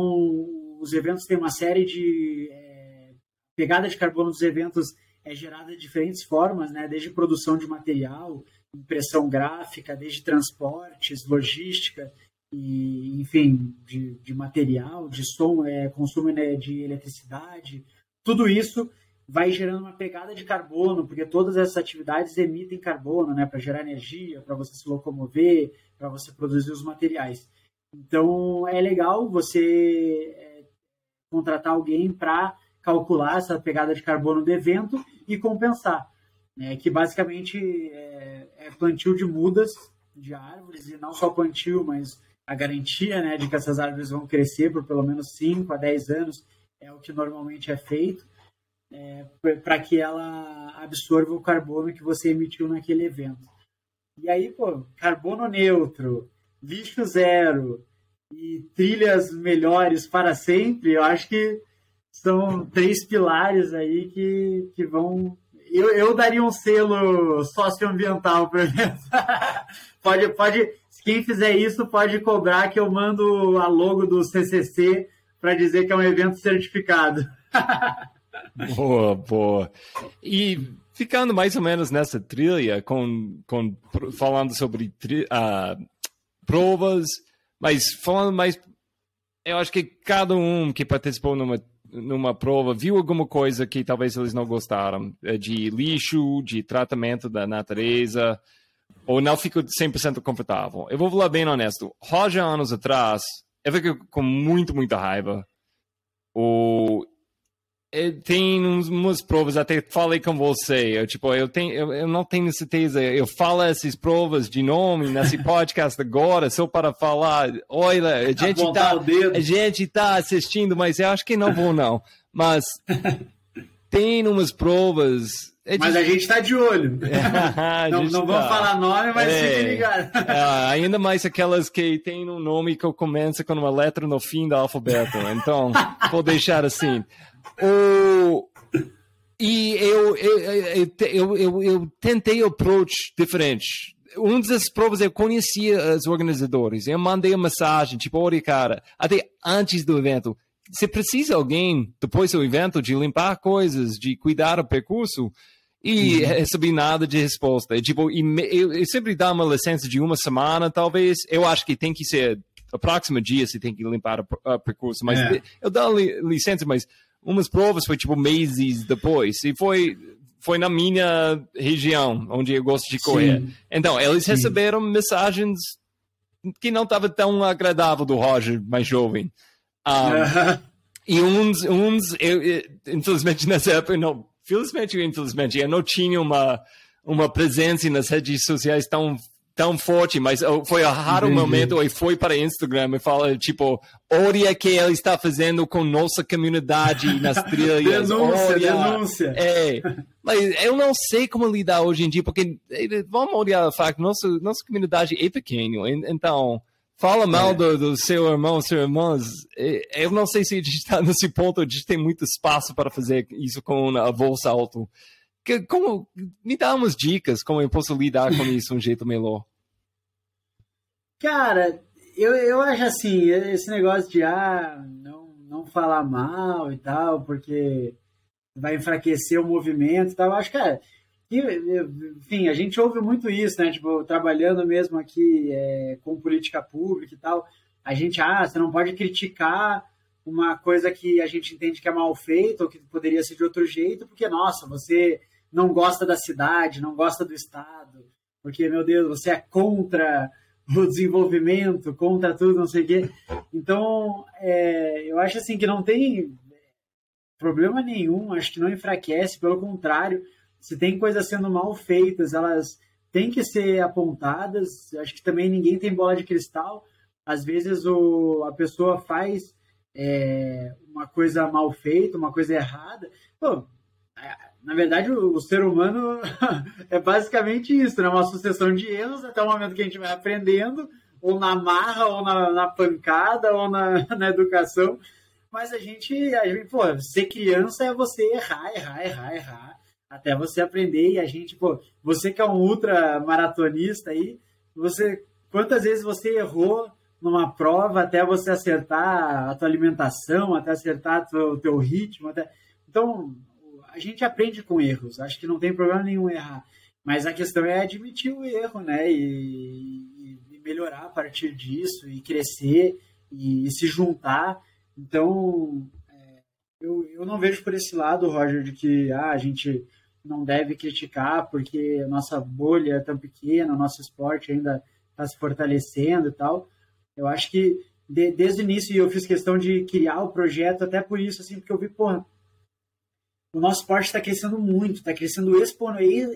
os eventos têm uma série de é, pegada de carbono dos eventos é gerada de diferentes formas, né? desde produção de material, impressão gráfica, desde transportes, logística, e, enfim, de, de material, de som, é, consumo né, de eletricidade, tudo isso vai gerando uma pegada de carbono, porque todas essas atividades emitem carbono, né, para gerar energia, para você se locomover, para você produzir os materiais. Então é legal você é, contratar alguém para calcular essa pegada de carbono do evento e compensar, né? que basicamente é, é, plantio de mudas de árvores, e não só plantio, mas a garantia né, de que essas árvores vão crescer por pelo menos 5 a 10 anos é o que normalmente é feito, é, para que ela absorva o carbono que você emitiu naquele evento. E aí, pô, carbono neutro, lixo zero e trilhas melhores para sempre, eu acho que são três pilares aí que, que vão eu, eu daria um selo socioambiental para pode, pode, quem fizer isso pode cobrar que eu mando a logo do CCC para dizer que é um evento certificado. boa, boa. E ficando mais ou menos nessa trilha, com, com falando sobre uh, provas, mas falando mais, eu acho que cada um que participou numa numa prova viu alguma coisa que talvez eles não gostaram, é de lixo, de tratamento da natureza, ou não ficou 100% confortável. Eu vou falar bem honesto, Roger anos atrás, eu fiquei com muito, muita raiva. O, é, tem umas provas, até falei com você, eu, tipo, eu, tenho, eu, eu, não tenho certeza, eu falo essas provas de nome nesse podcast agora, só para falar, olha, a gente está a gente tá assistindo, mas eu acho que não vou não, mas tem umas provas... É de... Mas a gente está de olho. não, não tá. vamos falar nome, mas é, fique ligado. É, ainda mais aquelas que tem um nome que começa com uma letra no fim do alfabeto, então vou deixar assim. O, e eu, eu, eu, eu, eu tentei approach diferente. Um das provas eu conhecia os organizadores. Eu mandei uma mensagem, tipo, olha, cara, até antes do evento, se precisa alguém, depois do evento, de limpar coisas, de cuidar do percurso, e uhum. recebi nada de resposta. Tipo, eu, eu sempre dá uma licença de uma semana, talvez. Eu acho que tem que ser o próximo dia, você tem que limpar o percurso. Mas é. eu dou licença, mas umas provas foi tipo meses depois. E foi, foi na minha região, onde eu gosto de correr. Sim. Então, eles Sim. receberam mensagens que não estavam tão agradável do Roger, mais jovem. Um, e uns, uns eu, eu, infelizmente nessa época, não, felizmente ou infelizmente, eu não tinha uma, uma presença nas redes sociais tão tão forte, mas oh, foi um raro Entendi. momento e foi para Instagram e fala, tipo, olha que ele está fazendo com nossa comunidade nas trilhas. denúncia, olha. denúncia. É, mas eu não sei como lidar hoje em dia, porque eh, vamos olhar o fato, nossa, nossa comunidade é pequena, então fala mal é. do, do, seu irmão, seu irmão. Eh, eu não sei se a gente está nesse ponto, a gente tem muito espaço para fazer isso com a bolsa alto que, como, me dá umas dicas como eu posso lidar com isso de um jeito melhor. Cara, eu, eu acho assim, esse negócio de ah, não, não falar mal e tal, porque vai enfraquecer o movimento e tal, eu acho, cara, enfim, a gente ouve muito isso, né? Tipo, trabalhando mesmo aqui é, com política pública e tal, a gente, ah, você não pode criticar uma coisa que a gente entende que é mal feita ou que poderia ser de outro jeito, porque, nossa, você não gosta da cidade, não gosta do Estado, porque, meu Deus, você é contra o desenvolvimento, contra tudo, não sei o quê. Então, é, eu acho assim que não tem problema nenhum, acho que não enfraquece, pelo contrário, se tem coisas sendo mal feitas, elas têm que ser apontadas. Acho que também ninguém tem bola de cristal. Às vezes o, a pessoa faz é, uma coisa mal feita, uma coisa errada. Pô, na verdade, o, o ser humano é basicamente isso, né? Uma sucessão de erros até o momento que a gente vai aprendendo, ou na marra, ou na, na pancada, ou na, na educação. Mas a gente, a gente, pô, ser criança é você errar, errar, errar, errar, até você aprender. E a gente, pô, você que é um ultra maratonista aí, você, quantas vezes você errou numa prova até você acertar a tua alimentação, até acertar o teu ritmo, até... Então, a gente aprende com erros, acho que não tem problema nenhum errar. Mas a questão é admitir o erro, né? E, e melhorar a partir disso, e crescer, e, e se juntar. Então, é, eu, eu não vejo por esse lado, Roger, de que ah, a gente não deve criticar porque a nossa bolha é tão pequena, o nosso esporte ainda está se fortalecendo e tal. Eu acho que de, desde o início eu fiz questão de criar o projeto até por isso, assim, porque eu vi, porra, o nosso esporte está crescendo muito, está crescendo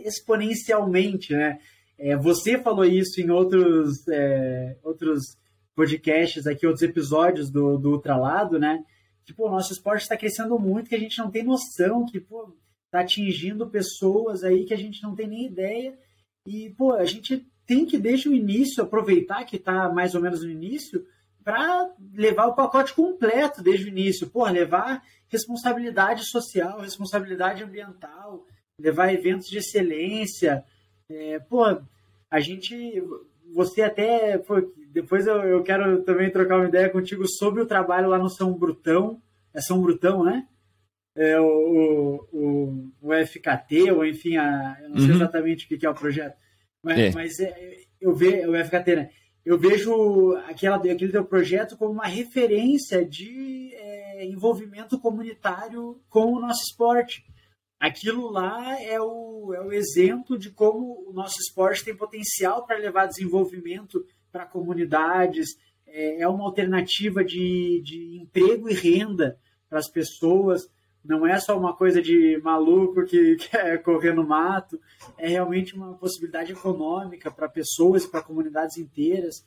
exponencialmente, né? É, você falou isso em outros, é, outros podcasts aqui, outros episódios do, do Ultralado, né? Que, pô, o nosso esporte está crescendo muito, que a gente não tem noção, que, pô, tá atingindo pessoas aí que a gente não tem nem ideia. E, pô, a gente tem que, desde o início, aproveitar que está mais ou menos no início, para levar o pacote completo desde o início. Pô, levar responsabilidade social, responsabilidade ambiental, levar eventos de excelência. É, pô, a gente, você até, pô, depois eu, eu quero também trocar uma ideia contigo sobre o trabalho lá no São Brutão, é São Brutão, né? É, o, o, o FKT, ou enfim, a, eu não sei uhum. exatamente o que é o projeto, mas, é. mas é, eu vejo o FKT, né? Eu vejo aquela, aquele teu projeto como uma referência de é, envolvimento comunitário com o nosso esporte. Aquilo lá é o, é o exemplo de como o nosso esporte tem potencial para levar desenvolvimento para comunidades, é, é uma alternativa de, de emprego e renda para as pessoas não é só uma coisa de maluco que quer correr no mato, é realmente uma possibilidade econômica para pessoas para comunidades inteiras.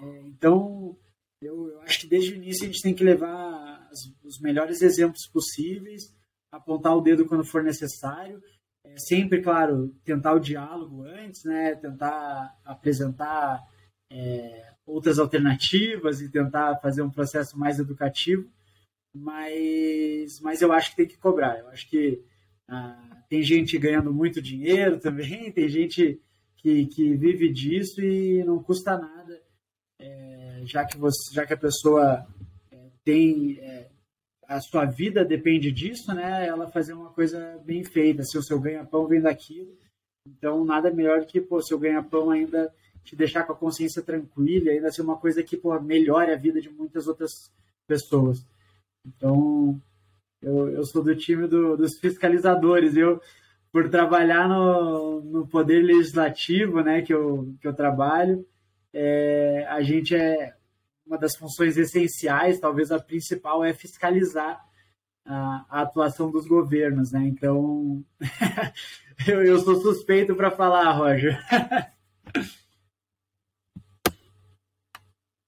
É, então, eu, eu, acho que desde o início a gente tem que levar as, os melhores exemplos possíveis, apontar o dedo quando for necessário, é, sempre, claro, tentar o diálogo antes, né, tentar apresentar é, outras alternativas e tentar fazer um processo mais educativo mas, mas eu acho que tem que cobrar. Eu acho que ah, tem gente ganhando muito dinheiro também, tem gente que, que vive disso e não custa nada, é, já, que você, já que a pessoa é, tem. É, a sua vida depende disso, né? Ela fazer uma coisa bem feita. Se o seu ganha-pão vem daquilo, então nada melhor que pô, seu ganha-pão ainda te deixar com a consciência tranquila, ainda ser uma coisa que pô, melhore a vida de muitas outras pessoas. Então, eu, eu sou do time do, dos fiscalizadores. Eu, por trabalhar no, no poder legislativo, né, que eu, que eu trabalho, é, a gente é uma das funções essenciais, talvez a principal, é fiscalizar a, a atuação dos governos, né? Então, eu, eu sou suspeito para falar, Roger.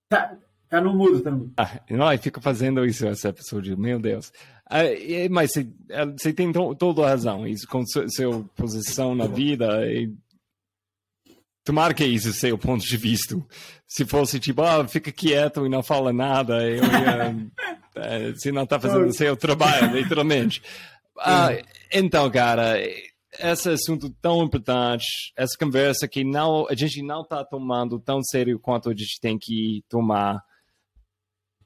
tá, Tá no mudo, tá no mudo. Ah, não, fica fazendo isso essa pessoa, meu Deus. Ah, mas você, ah, você tem to, toda a razão. Isso com sua, sua posição na vida. E... Tomara que isso seja o ponto de vista. Se fosse tipo, ah, fica quieto e não fala nada, eu ia, é, você não está fazendo o seu trabalho, literalmente. Ah, então, cara, esse assunto tão importante, essa conversa que não, a gente não está tomando tão sério quanto a gente tem que tomar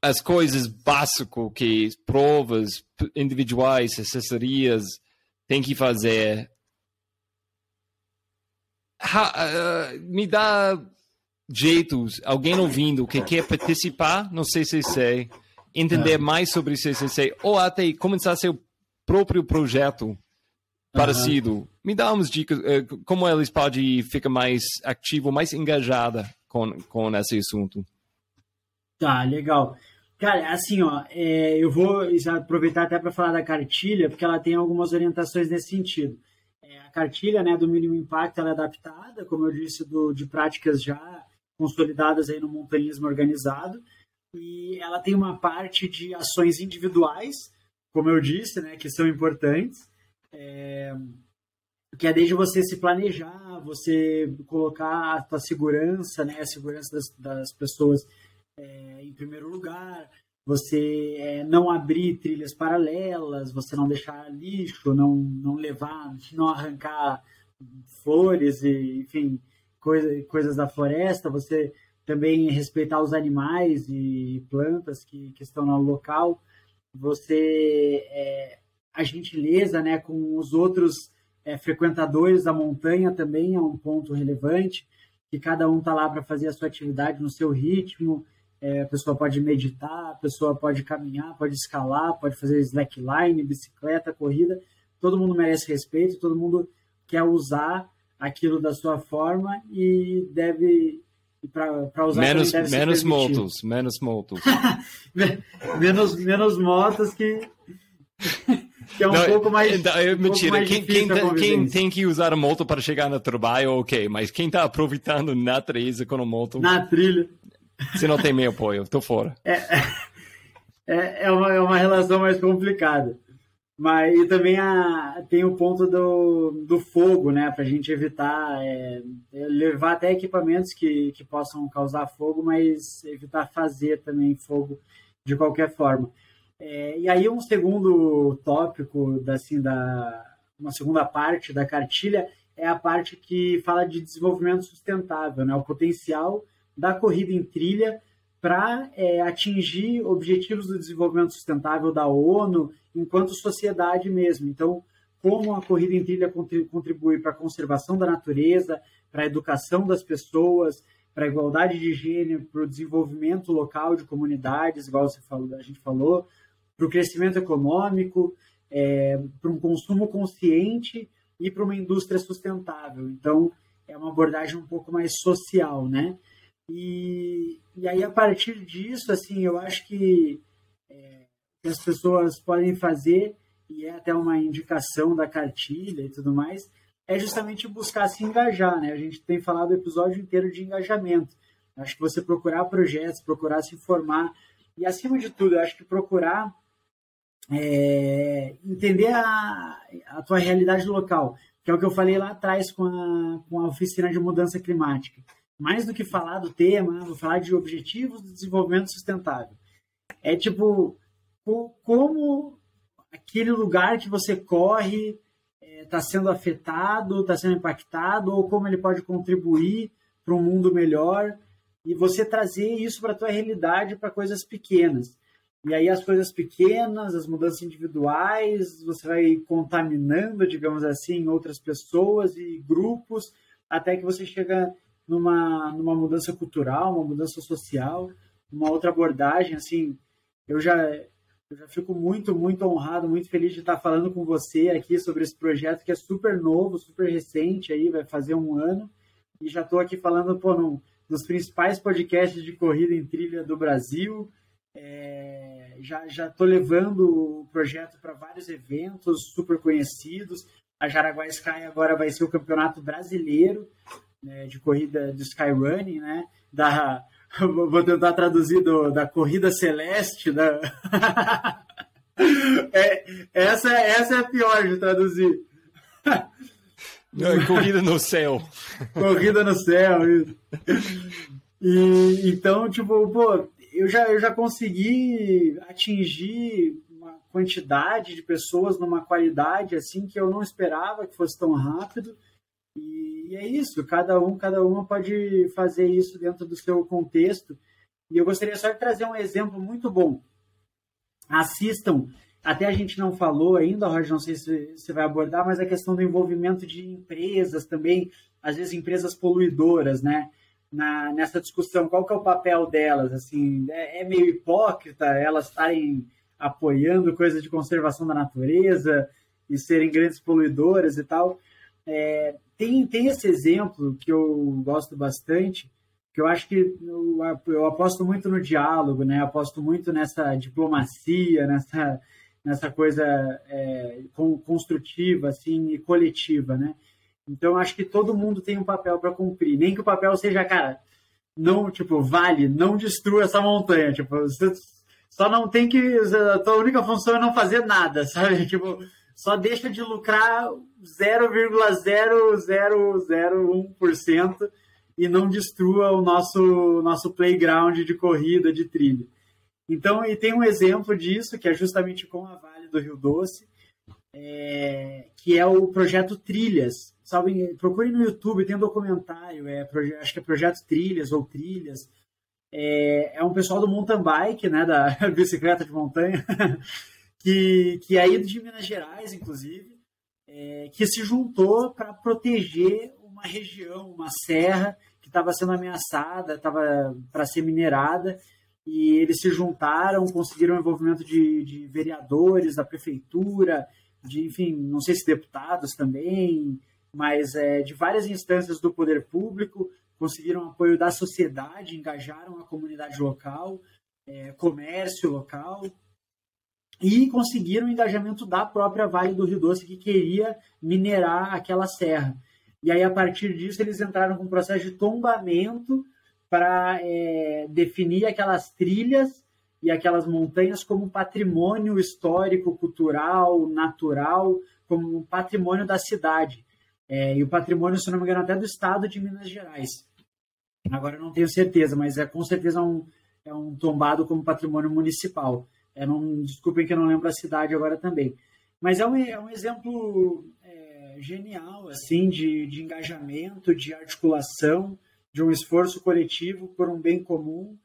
as coisas básicas que provas individuais, assessorias têm que fazer. Ha, uh, me dá jeitos, alguém ouvindo que quer participar no CCC, entender mais sobre o CCC, ou até começar seu próprio projeto parecido. Uhum. Me dá umas dicas, uh, como eles podem ficar mais ativo, mais engajada com, com esse assunto. Tá, legal. Cara, assim, ó, é, eu vou aproveitar até para falar da cartilha, porque ela tem algumas orientações nesse sentido. É, a cartilha né, do mínimo impacto ela é adaptada, como eu disse, do, de práticas já consolidadas aí no montanhismo organizado, e ela tem uma parte de ações individuais, como eu disse, né, que são importantes, é, que é desde você se planejar, você colocar a sua segurança, né, a segurança das, das pessoas é, em primeiro lugar, você é, não abrir trilhas paralelas, você não deixar lixo, não, não levar, não arrancar flores e, enfim, coisa, coisas da floresta, você também respeitar os animais e plantas que, que estão no local, você é, a gentileza né, com os outros é, frequentadores da montanha também é um ponto relevante, que cada um está lá para fazer a sua atividade no seu ritmo, é, a pessoa pode meditar, a pessoa pode caminhar, pode escalar, pode fazer slackline, bicicleta, corrida. Todo mundo merece respeito, todo mundo quer usar aquilo da sua forma e deve para usar menos deve menos motos, menos motos. menos menos motos que que é um não, pouco mais. Então, um mentira, mais quem, quem, tá, quem, tem que usar a moto para chegar no trabalho, ok, mas quem está aproveitando natureza com a moto. Na trilha. Se não tem meu apoio, tô fora. É, é, é, uma, é uma relação mais complicada. Mas e também a, tem o ponto do, do fogo, né? Para a gente evitar é, é, levar até equipamentos que, que possam causar fogo, mas evitar fazer também fogo de qualquer forma. É, e aí um segundo tópico da, assim, da, uma segunda parte da cartilha é a parte que fala de desenvolvimento sustentável, né? o potencial da corrida em trilha para é, atingir objetivos do desenvolvimento sustentável da ONU enquanto sociedade mesmo. Então, como a corrida em trilha contribui para a conservação da natureza, para a educação das pessoas, para a igualdade de gênero, para o desenvolvimento local de comunidades, igual você falou, a gente falou, para o crescimento econômico, é, para um consumo consciente e para uma indústria sustentável. Então, é uma abordagem um pouco mais social, né? E, e aí, a partir disso, assim, eu acho que, é, as pessoas podem fazer, e é até uma indicação da cartilha e tudo mais, é justamente buscar se engajar, né? A gente tem falado o episódio inteiro de engajamento. Acho que você procurar projetos, procurar se informar, e acima de tudo, acho que procurar é, entender a, a tua realidade local, que é o que eu falei lá atrás com a, com a oficina de mudança climática. Mais do que falar do tema, vou falar de objetivos do desenvolvimento sustentável. É tipo, como aquele lugar que você corre está é, sendo afetado, está sendo impactado, ou como ele pode contribuir para um mundo melhor, e você trazer isso para a tua realidade, para coisas pequenas. E aí as coisas pequenas, as mudanças individuais, você vai contaminando, digamos assim, outras pessoas e grupos, até que você chega numa, numa mudança cultural, uma mudança social, uma outra abordagem, assim, eu já eu já fico muito, muito honrado, muito feliz de estar falando com você aqui sobre esse projeto que é super novo, super recente aí, vai fazer um ano, e já estou aqui falando pô, no, nos principais podcasts de corrida em trilha do Brasil, é, já estou levando o projeto para vários eventos super conhecidos. A Jaraguá Sky agora vai ser o campeonato brasileiro né, de corrida de skyrunning, né? Da, vou tentar traduzir do, da corrida celeste. Da... é, essa, essa é a pior de traduzir. Não, corrida no céu. corrida no céu. E, então, tipo, pô, eu já, eu já consegui atingir uma quantidade de pessoas numa qualidade assim que eu não esperava que fosse tão rápido. E, é isso, cada um, cada uma pode fazer isso dentro do seu contexto. E eu gostaria só de trazer um exemplo muito bom. Assistam, até a gente não falou ainda, Roger, não sei se você vai abordar, mas a questão do envolvimento de empresas também, às vezes empresas poluidoras, né? na, nessa discussão, qual que é o papel delas? Assim, é, é meio hipócrita elas estarem apoiando coisas de conservação da natureza e serem grandes poluidoras e tal. É, tem, tem esse exemplo que eu gosto bastante, que eu acho que eu, eu aposto muito no diálogo, né? Aposto muito nessa diplomacia, nessa, nessa coisa é, construtiva assim, e coletiva, né? Então, acho que todo mundo tem um papel para cumprir. Nem que o papel seja, cara, não, tipo, vale, não destrua essa montanha. Tipo, você só não tem que. A tua única função é não fazer nada, sabe? Tipo, só deixa de lucrar 0,0001% e não destrua o nosso, nosso playground de corrida, de trilha. Então, e tem um exemplo disso, que é justamente com a Vale do Rio Doce, é, que é o projeto Trilhas. Sabe, procure no YouTube, tem um documentário, é, acho que é Projeto Trilhas ou Trilhas. É, é um pessoal do mountain bike, né, da bicicleta de montanha, que, que é de Minas Gerais, inclusive, é, que se juntou para proteger uma região, uma serra que estava sendo ameaçada, estava para ser minerada, e eles se juntaram, conseguiram o envolvimento de, de vereadores, da prefeitura, de, enfim, não sei se deputados também, mas é, de várias instâncias do poder público, conseguiram apoio da sociedade, engajaram a comunidade local, é, comércio local, e conseguiram o engajamento da própria Vale do Rio Doce, que queria minerar aquela serra. E aí, a partir disso, eles entraram com um processo de tombamento para é, definir aquelas trilhas e aquelas montanhas como patrimônio histórico, cultural, natural, como um patrimônio da cidade. É, e o patrimônio, se não me engano, até do estado de Minas Gerais. Agora eu não tenho certeza, mas é com certeza um, é um tombado como patrimônio municipal. É, não, desculpem que eu não lembro a cidade agora também. Mas é um, é um exemplo é, genial, assim, de, de engajamento, de articulação, de um esforço coletivo por um bem comum,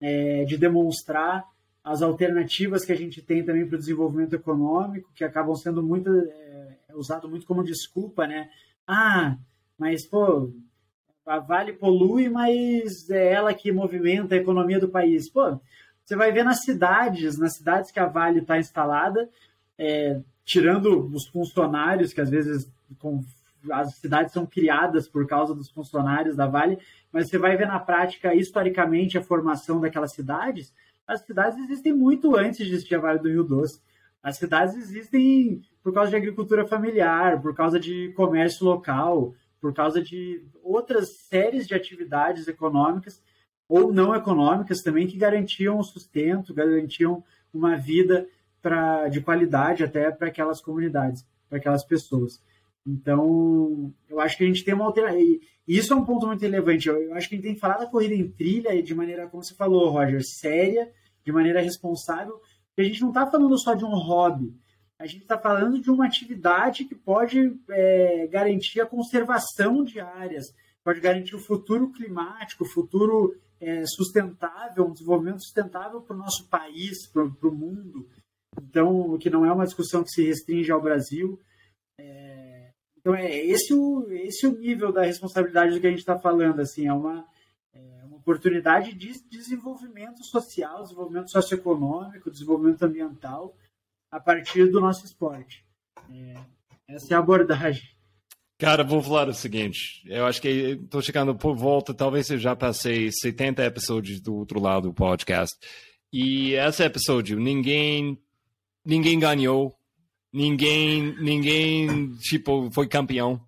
é, de demonstrar as alternativas que a gente tem também para o desenvolvimento econômico, que acabam sendo muito é, é, usado muito como desculpa, né? Ah, mas pô, a Vale polui, mas é ela que movimenta a economia do país. Pô, você vai ver nas cidades, nas cidades que a Vale está instalada, é, tirando os funcionários, que às vezes com, as cidades são criadas por causa dos funcionários da Vale, mas você vai ver na prática, historicamente, a formação daquelas cidades. As cidades existem muito antes de existir a Vale do Rio Doce. As cidades existem por causa de agricultura familiar, por causa de comércio local, por causa de outras séries de atividades econômicas ou não econômicas também que garantiam o sustento, garantiam uma vida pra, de qualidade até para aquelas comunidades, para aquelas pessoas. Então, eu acho que a gente tem uma alternativa. E isso é um ponto muito relevante. Eu acho que a gente tem que falar da corrida em trilha de maneira, como você falou, Roger, séria, de maneira responsável, porque a gente não está falando só de um hobby a gente está falando de uma atividade que pode é, garantir a conservação de áreas, pode garantir o futuro climático, o futuro é, sustentável, um desenvolvimento sustentável para o nosso país, para o mundo. Então, que não é uma discussão que se restringe ao Brasil. É, então, é esse o, esse o nível da responsabilidade do que a gente está falando. Assim, é uma, é uma oportunidade de desenvolvimento social, desenvolvimento socioeconômico, desenvolvimento ambiental, a partir do nosso esporte. É, essa é a abordagem. Cara, vou falar o seguinte. Eu acho que estou chegando por volta, talvez eu já passei 70 episódios do outro lado do podcast. E esse episódio, ninguém ninguém ganhou, ninguém ninguém tipo foi campeão,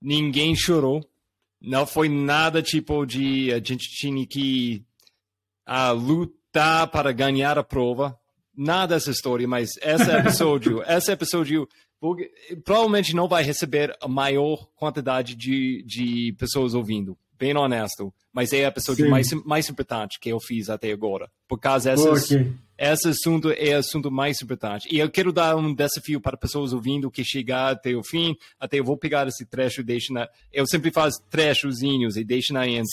ninguém chorou. Não foi nada tipo de a gente tinha que a, lutar para ganhar a prova nada dessa história, mas esse episódio, esse episódio provavelmente não vai receber a maior quantidade de, de pessoas ouvindo, bem honesto. Mas é o episódio mais, mais importante que eu fiz até agora. Por causa desse, okay. esse assunto é o assunto mais importante. E eu quero dar um desafio para pessoas ouvindo que chegar até o fim, até eu vou pegar esse trecho e deixo na... Eu sempre faço trechozinhos e deixo na enta.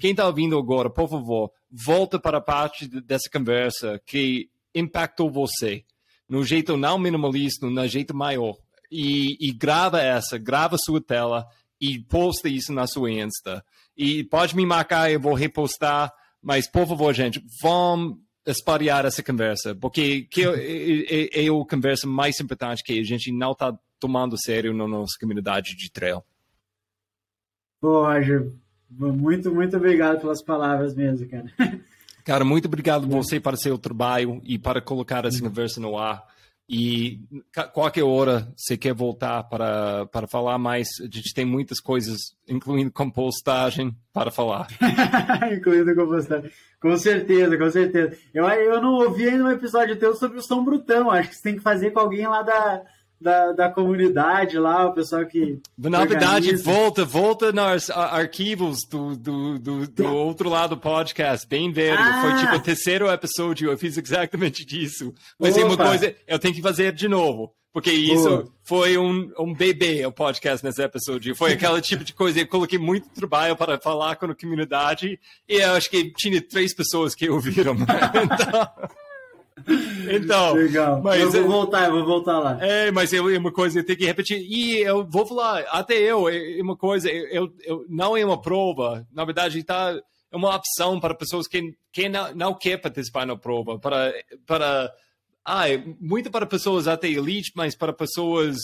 Quem está ouvindo agora, por favor, volta para a parte dessa conversa que impactou você no jeito não minimalista, no jeito maior. E, e grava essa, grava sua tela e posta isso na sua Insta. E pode me marcar, eu vou repostar, mas por favor, gente, vamos espalhar essa conversa, porque que é, é, é a conversa mais importante que a gente não está tomando sério na nossa comunidade de trail. Roger, muito, muito obrigado pelas palavras mesmo, cara. Cara, muito obrigado a você para seu trabalho e para colocar essa conversa no ar. E qualquer hora você quer voltar para, para falar mais, a gente tem muitas coisas, incluindo compostagem, para falar. incluindo compostagem. Com certeza, com certeza. Eu, eu não ouvi ainda um episódio teu sobre o São Brutão. Acho que você tem que fazer com alguém lá da, da, da comunidade lá, o pessoal que. Na verdade, volta, volta nos arquivos do, do, do, do outro lado do podcast, bem velho. Ah. Foi tipo o terceiro episódio, eu fiz exatamente disso. Mas Opa. é uma coisa, eu tenho que fazer de novo. Porque isso foi um, um bebê, o podcast nesse episódio. Foi aquele tipo de coisa. Eu coloquei muito trabalho para falar com a comunidade e eu acho que tinha três pessoas que ouviram. então... Então, Legal. Mas eu vou é- voltar, eu vou voltar lá. É, mas é uma coisa eu tenho que repetir. E eu vou falar, até eu, é uma coisa, eu, eu não é uma prova, na verdade, está é uma opção para pessoas que, que não, não querem participar na prova, para, para ah, é muito para pessoas até elite, mas para pessoas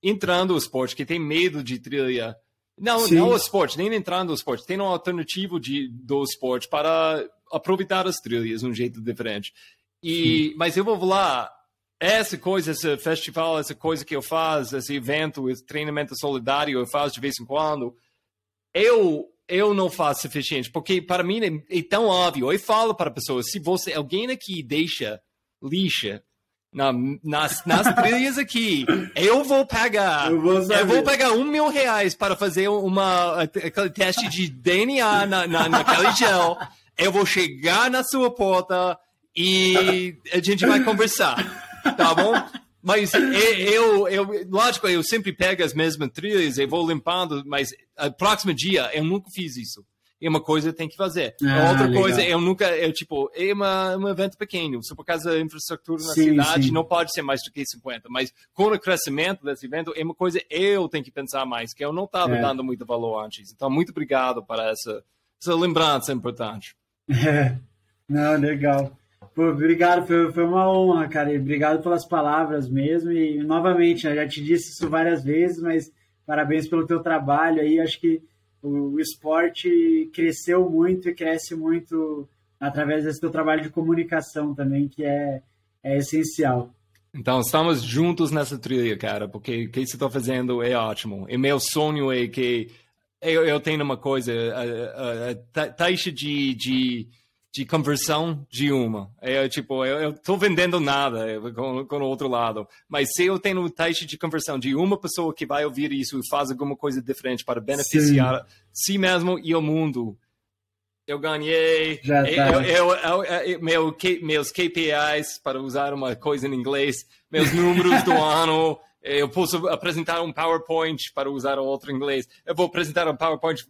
entrando no esporte, que tem medo de trilha. Não, Sim. não o esporte, nem entrando no esporte, tem uma alternativa de, do esporte para aproveitar as trilhas de um jeito diferente. E, mas eu vou lá, essa coisa, esse festival, essa coisa que eu faço, esse evento, esse treinamento solidário eu faço de vez em quando, eu eu não faço suficiente, porque para mim é, é tão óbvio. Eu falo para pessoas, se você, alguém aqui deixa lixa na, nas, nas trilhas aqui, eu vou pagar, eu vou, eu vou pagar um mil reais para fazer uma aquele teste de DNA na, na, naquele gel. Eu vou chegar na sua porta, e a gente vai conversar, tá bom? Mas eu, eu, lógico, eu sempre pego as mesmas trilhas e vou limpando, mas a próximo dia eu nunca fiz isso. E uma coisa tem que fazer. Ah, outra legal. coisa, eu nunca, eu tipo, é uma, um evento pequeno, só por causa da infraestrutura na sim, cidade, sim. não pode ser mais do que 50. Mas com o crescimento desse evento, é uma coisa eu tenho que pensar mais, que eu não estava é. dando muito valor antes. Então, muito obrigado para essa, essa lembrança importante. É. Não, legal. Pô, obrigado, foi, foi uma honra, cara. E obrigado pelas palavras mesmo. E novamente, eu já te disse isso várias vezes, mas parabéns pelo teu trabalho aí. Acho que o, o esporte cresceu muito e cresce muito através desse teu trabalho de comunicação também, que é, é essencial. Então, estamos juntos nessa trilha, cara, porque o que você está fazendo é ótimo. E meu sonho é que eu, eu tenho uma coisa, a, a, a taxa de, de de conversão de uma. É, tipo, eu, eu tô vendendo nada com, com o outro lado. Mas se eu tenho taxa de conversão de uma pessoa que vai ouvir isso e faz alguma coisa diferente para beneficiar Sim. si mesmo e o mundo, eu ganhei. Já tá. eu, eu, eu, meu, meus KPIs, para usar uma coisa em inglês, meus números do ano. Eu posso apresentar um PowerPoint para usar outro inglês. Eu vou apresentar um PowerPoint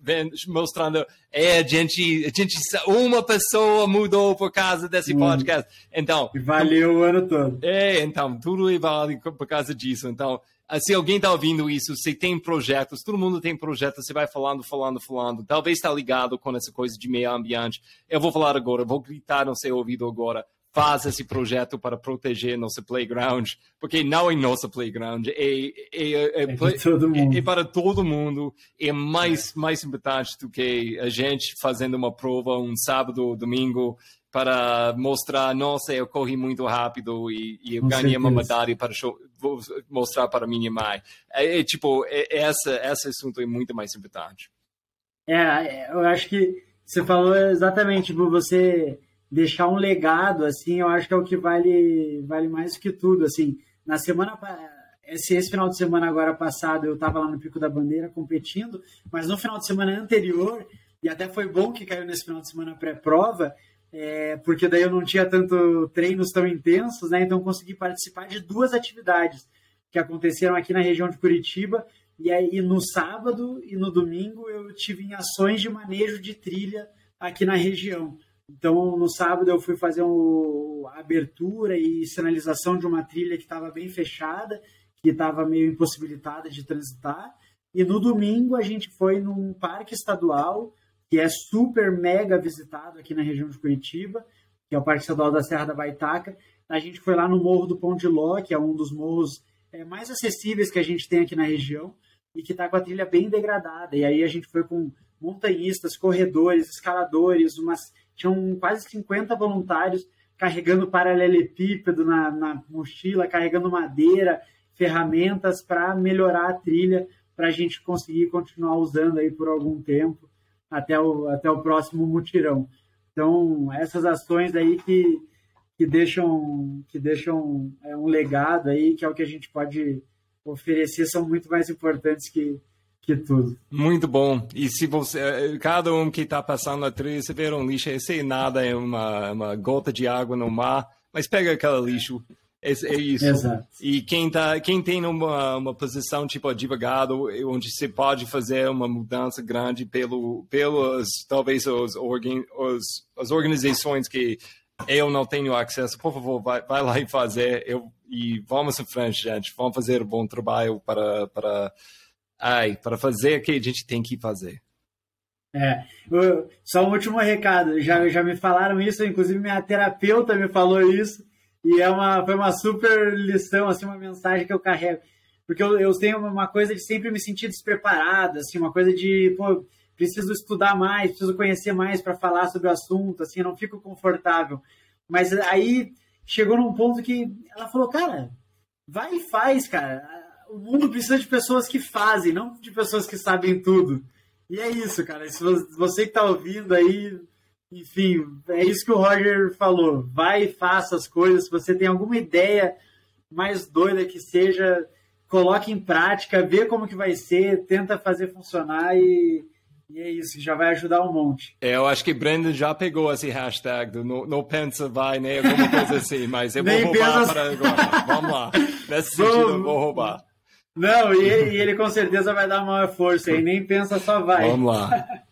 mostrando é a gente, a gente uma pessoa mudou por causa desse hum. podcast. Então valeu o ano todo. É, então tudo é vale por causa disso. Então se alguém está ouvindo isso, se tem projetos, todo mundo tem projetos, você vai falando, falando, falando. Talvez está ligado com essa coisa de meio ambiente. Eu vou falar agora, vou gritar no seu ouvido agora faz esse projeto para proteger nosso playground, porque não é nosso playground, é, é, é, é, é para todo mundo, é mais, mais importante do que a gente fazendo uma prova um sábado ou domingo para mostrar, nossa, eu corri muito rápido e, e eu Com ganhei certeza. uma medalha para show, mostrar para minha mãe. É, é tipo, é, essa, esse assunto é muito mais importante. É, eu acho que você falou exatamente, você deixar um legado, assim, eu acho que é o que vale, vale mais do que tudo, assim. Na semana esse, esse final de semana agora passado eu estava lá no Pico da Bandeira competindo, mas no final de semana anterior, e até foi bom que caiu nesse final de semana pré-prova, é, porque daí eu não tinha tanto treinos tão intensos, né? Então consegui participar de duas atividades que aconteceram aqui na região de Curitiba. E aí no sábado e no domingo eu tive em ações de manejo de trilha aqui na região. Então, no sábado eu fui fazer a abertura e sinalização de uma trilha que estava bem fechada, que estava meio impossibilitada de transitar. E no domingo a gente foi num parque estadual, que é super mega visitado aqui na região de Curitiba, que é o Parque Estadual da Serra da Baitaca. A gente foi lá no Morro do Pão de Ló, que é um dos morros é, mais acessíveis que a gente tem aqui na região, e que está com a trilha bem degradada. E aí a gente foi com montanhistas, corredores, escaladores, umas tinham quase 50 voluntários carregando paralelepípedo na, na mochila, carregando madeira, ferramentas para melhorar a trilha, para a gente conseguir continuar usando aí por algum tempo até o, até o próximo mutirão. Então, essas ações aí que, que deixam, que deixam é, um legado aí, que é o que a gente pode oferecer, são muito mais importantes que, que tudo. Muito bom. E se você, cada um que está passando a trilha, você vê um lixo, esse nada é uma, uma gota de água no mar, mas pega aquele lixo. É, é isso. Exato. E quem, tá, quem tem uma, uma posição tipo advogado, onde você pode fazer uma mudança grande pelo, pelos, talvez, os, organ, os, as organizações que eu não tenho acesso, por favor, vai, vai lá e fazer. Eu, e vamos em frente, gente. Vamos fazer um bom trabalho para, para Ai, para fazer o que a gente tem que fazer. É, só um último recado, já, já me falaram isso, inclusive minha terapeuta me falou isso, e é uma, foi uma super lição, assim, uma mensagem que eu carrego. Porque eu, eu tenho uma coisa de sempre me sentir despreparado, assim, uma coisa de, pô, preciso estudar mais, preciso conhecer mais para falar sobre o assunto, assim, não fico confortável. Mas aí chegou num ponto que ela falou, cara, vai e faz, cara o mundo precisa de pessoas que fazem, não de pessoas que sabem tudo. E é isso, cara. Se você que tá ouvindo aí, enfim, é isso que o Roger falou. Vai e faça as coisas. Se você tem alguma ideia mais doida que seja, coloque em prática, vê como que vai ser, tenta fazer funcionar e, e é isso, já vai ajudar um monte. É, eu acho que Brandon já pegou esse hashtag do não, pensa, vai, né? Alguma coisa assim, mas eu vou roubar pensa... para agora. Vamos lá. Nesse sentido, eu vou roubar. Não, e, e ele com certeza vai dar maior força aí, nem pensa, só vai. Vamos lá.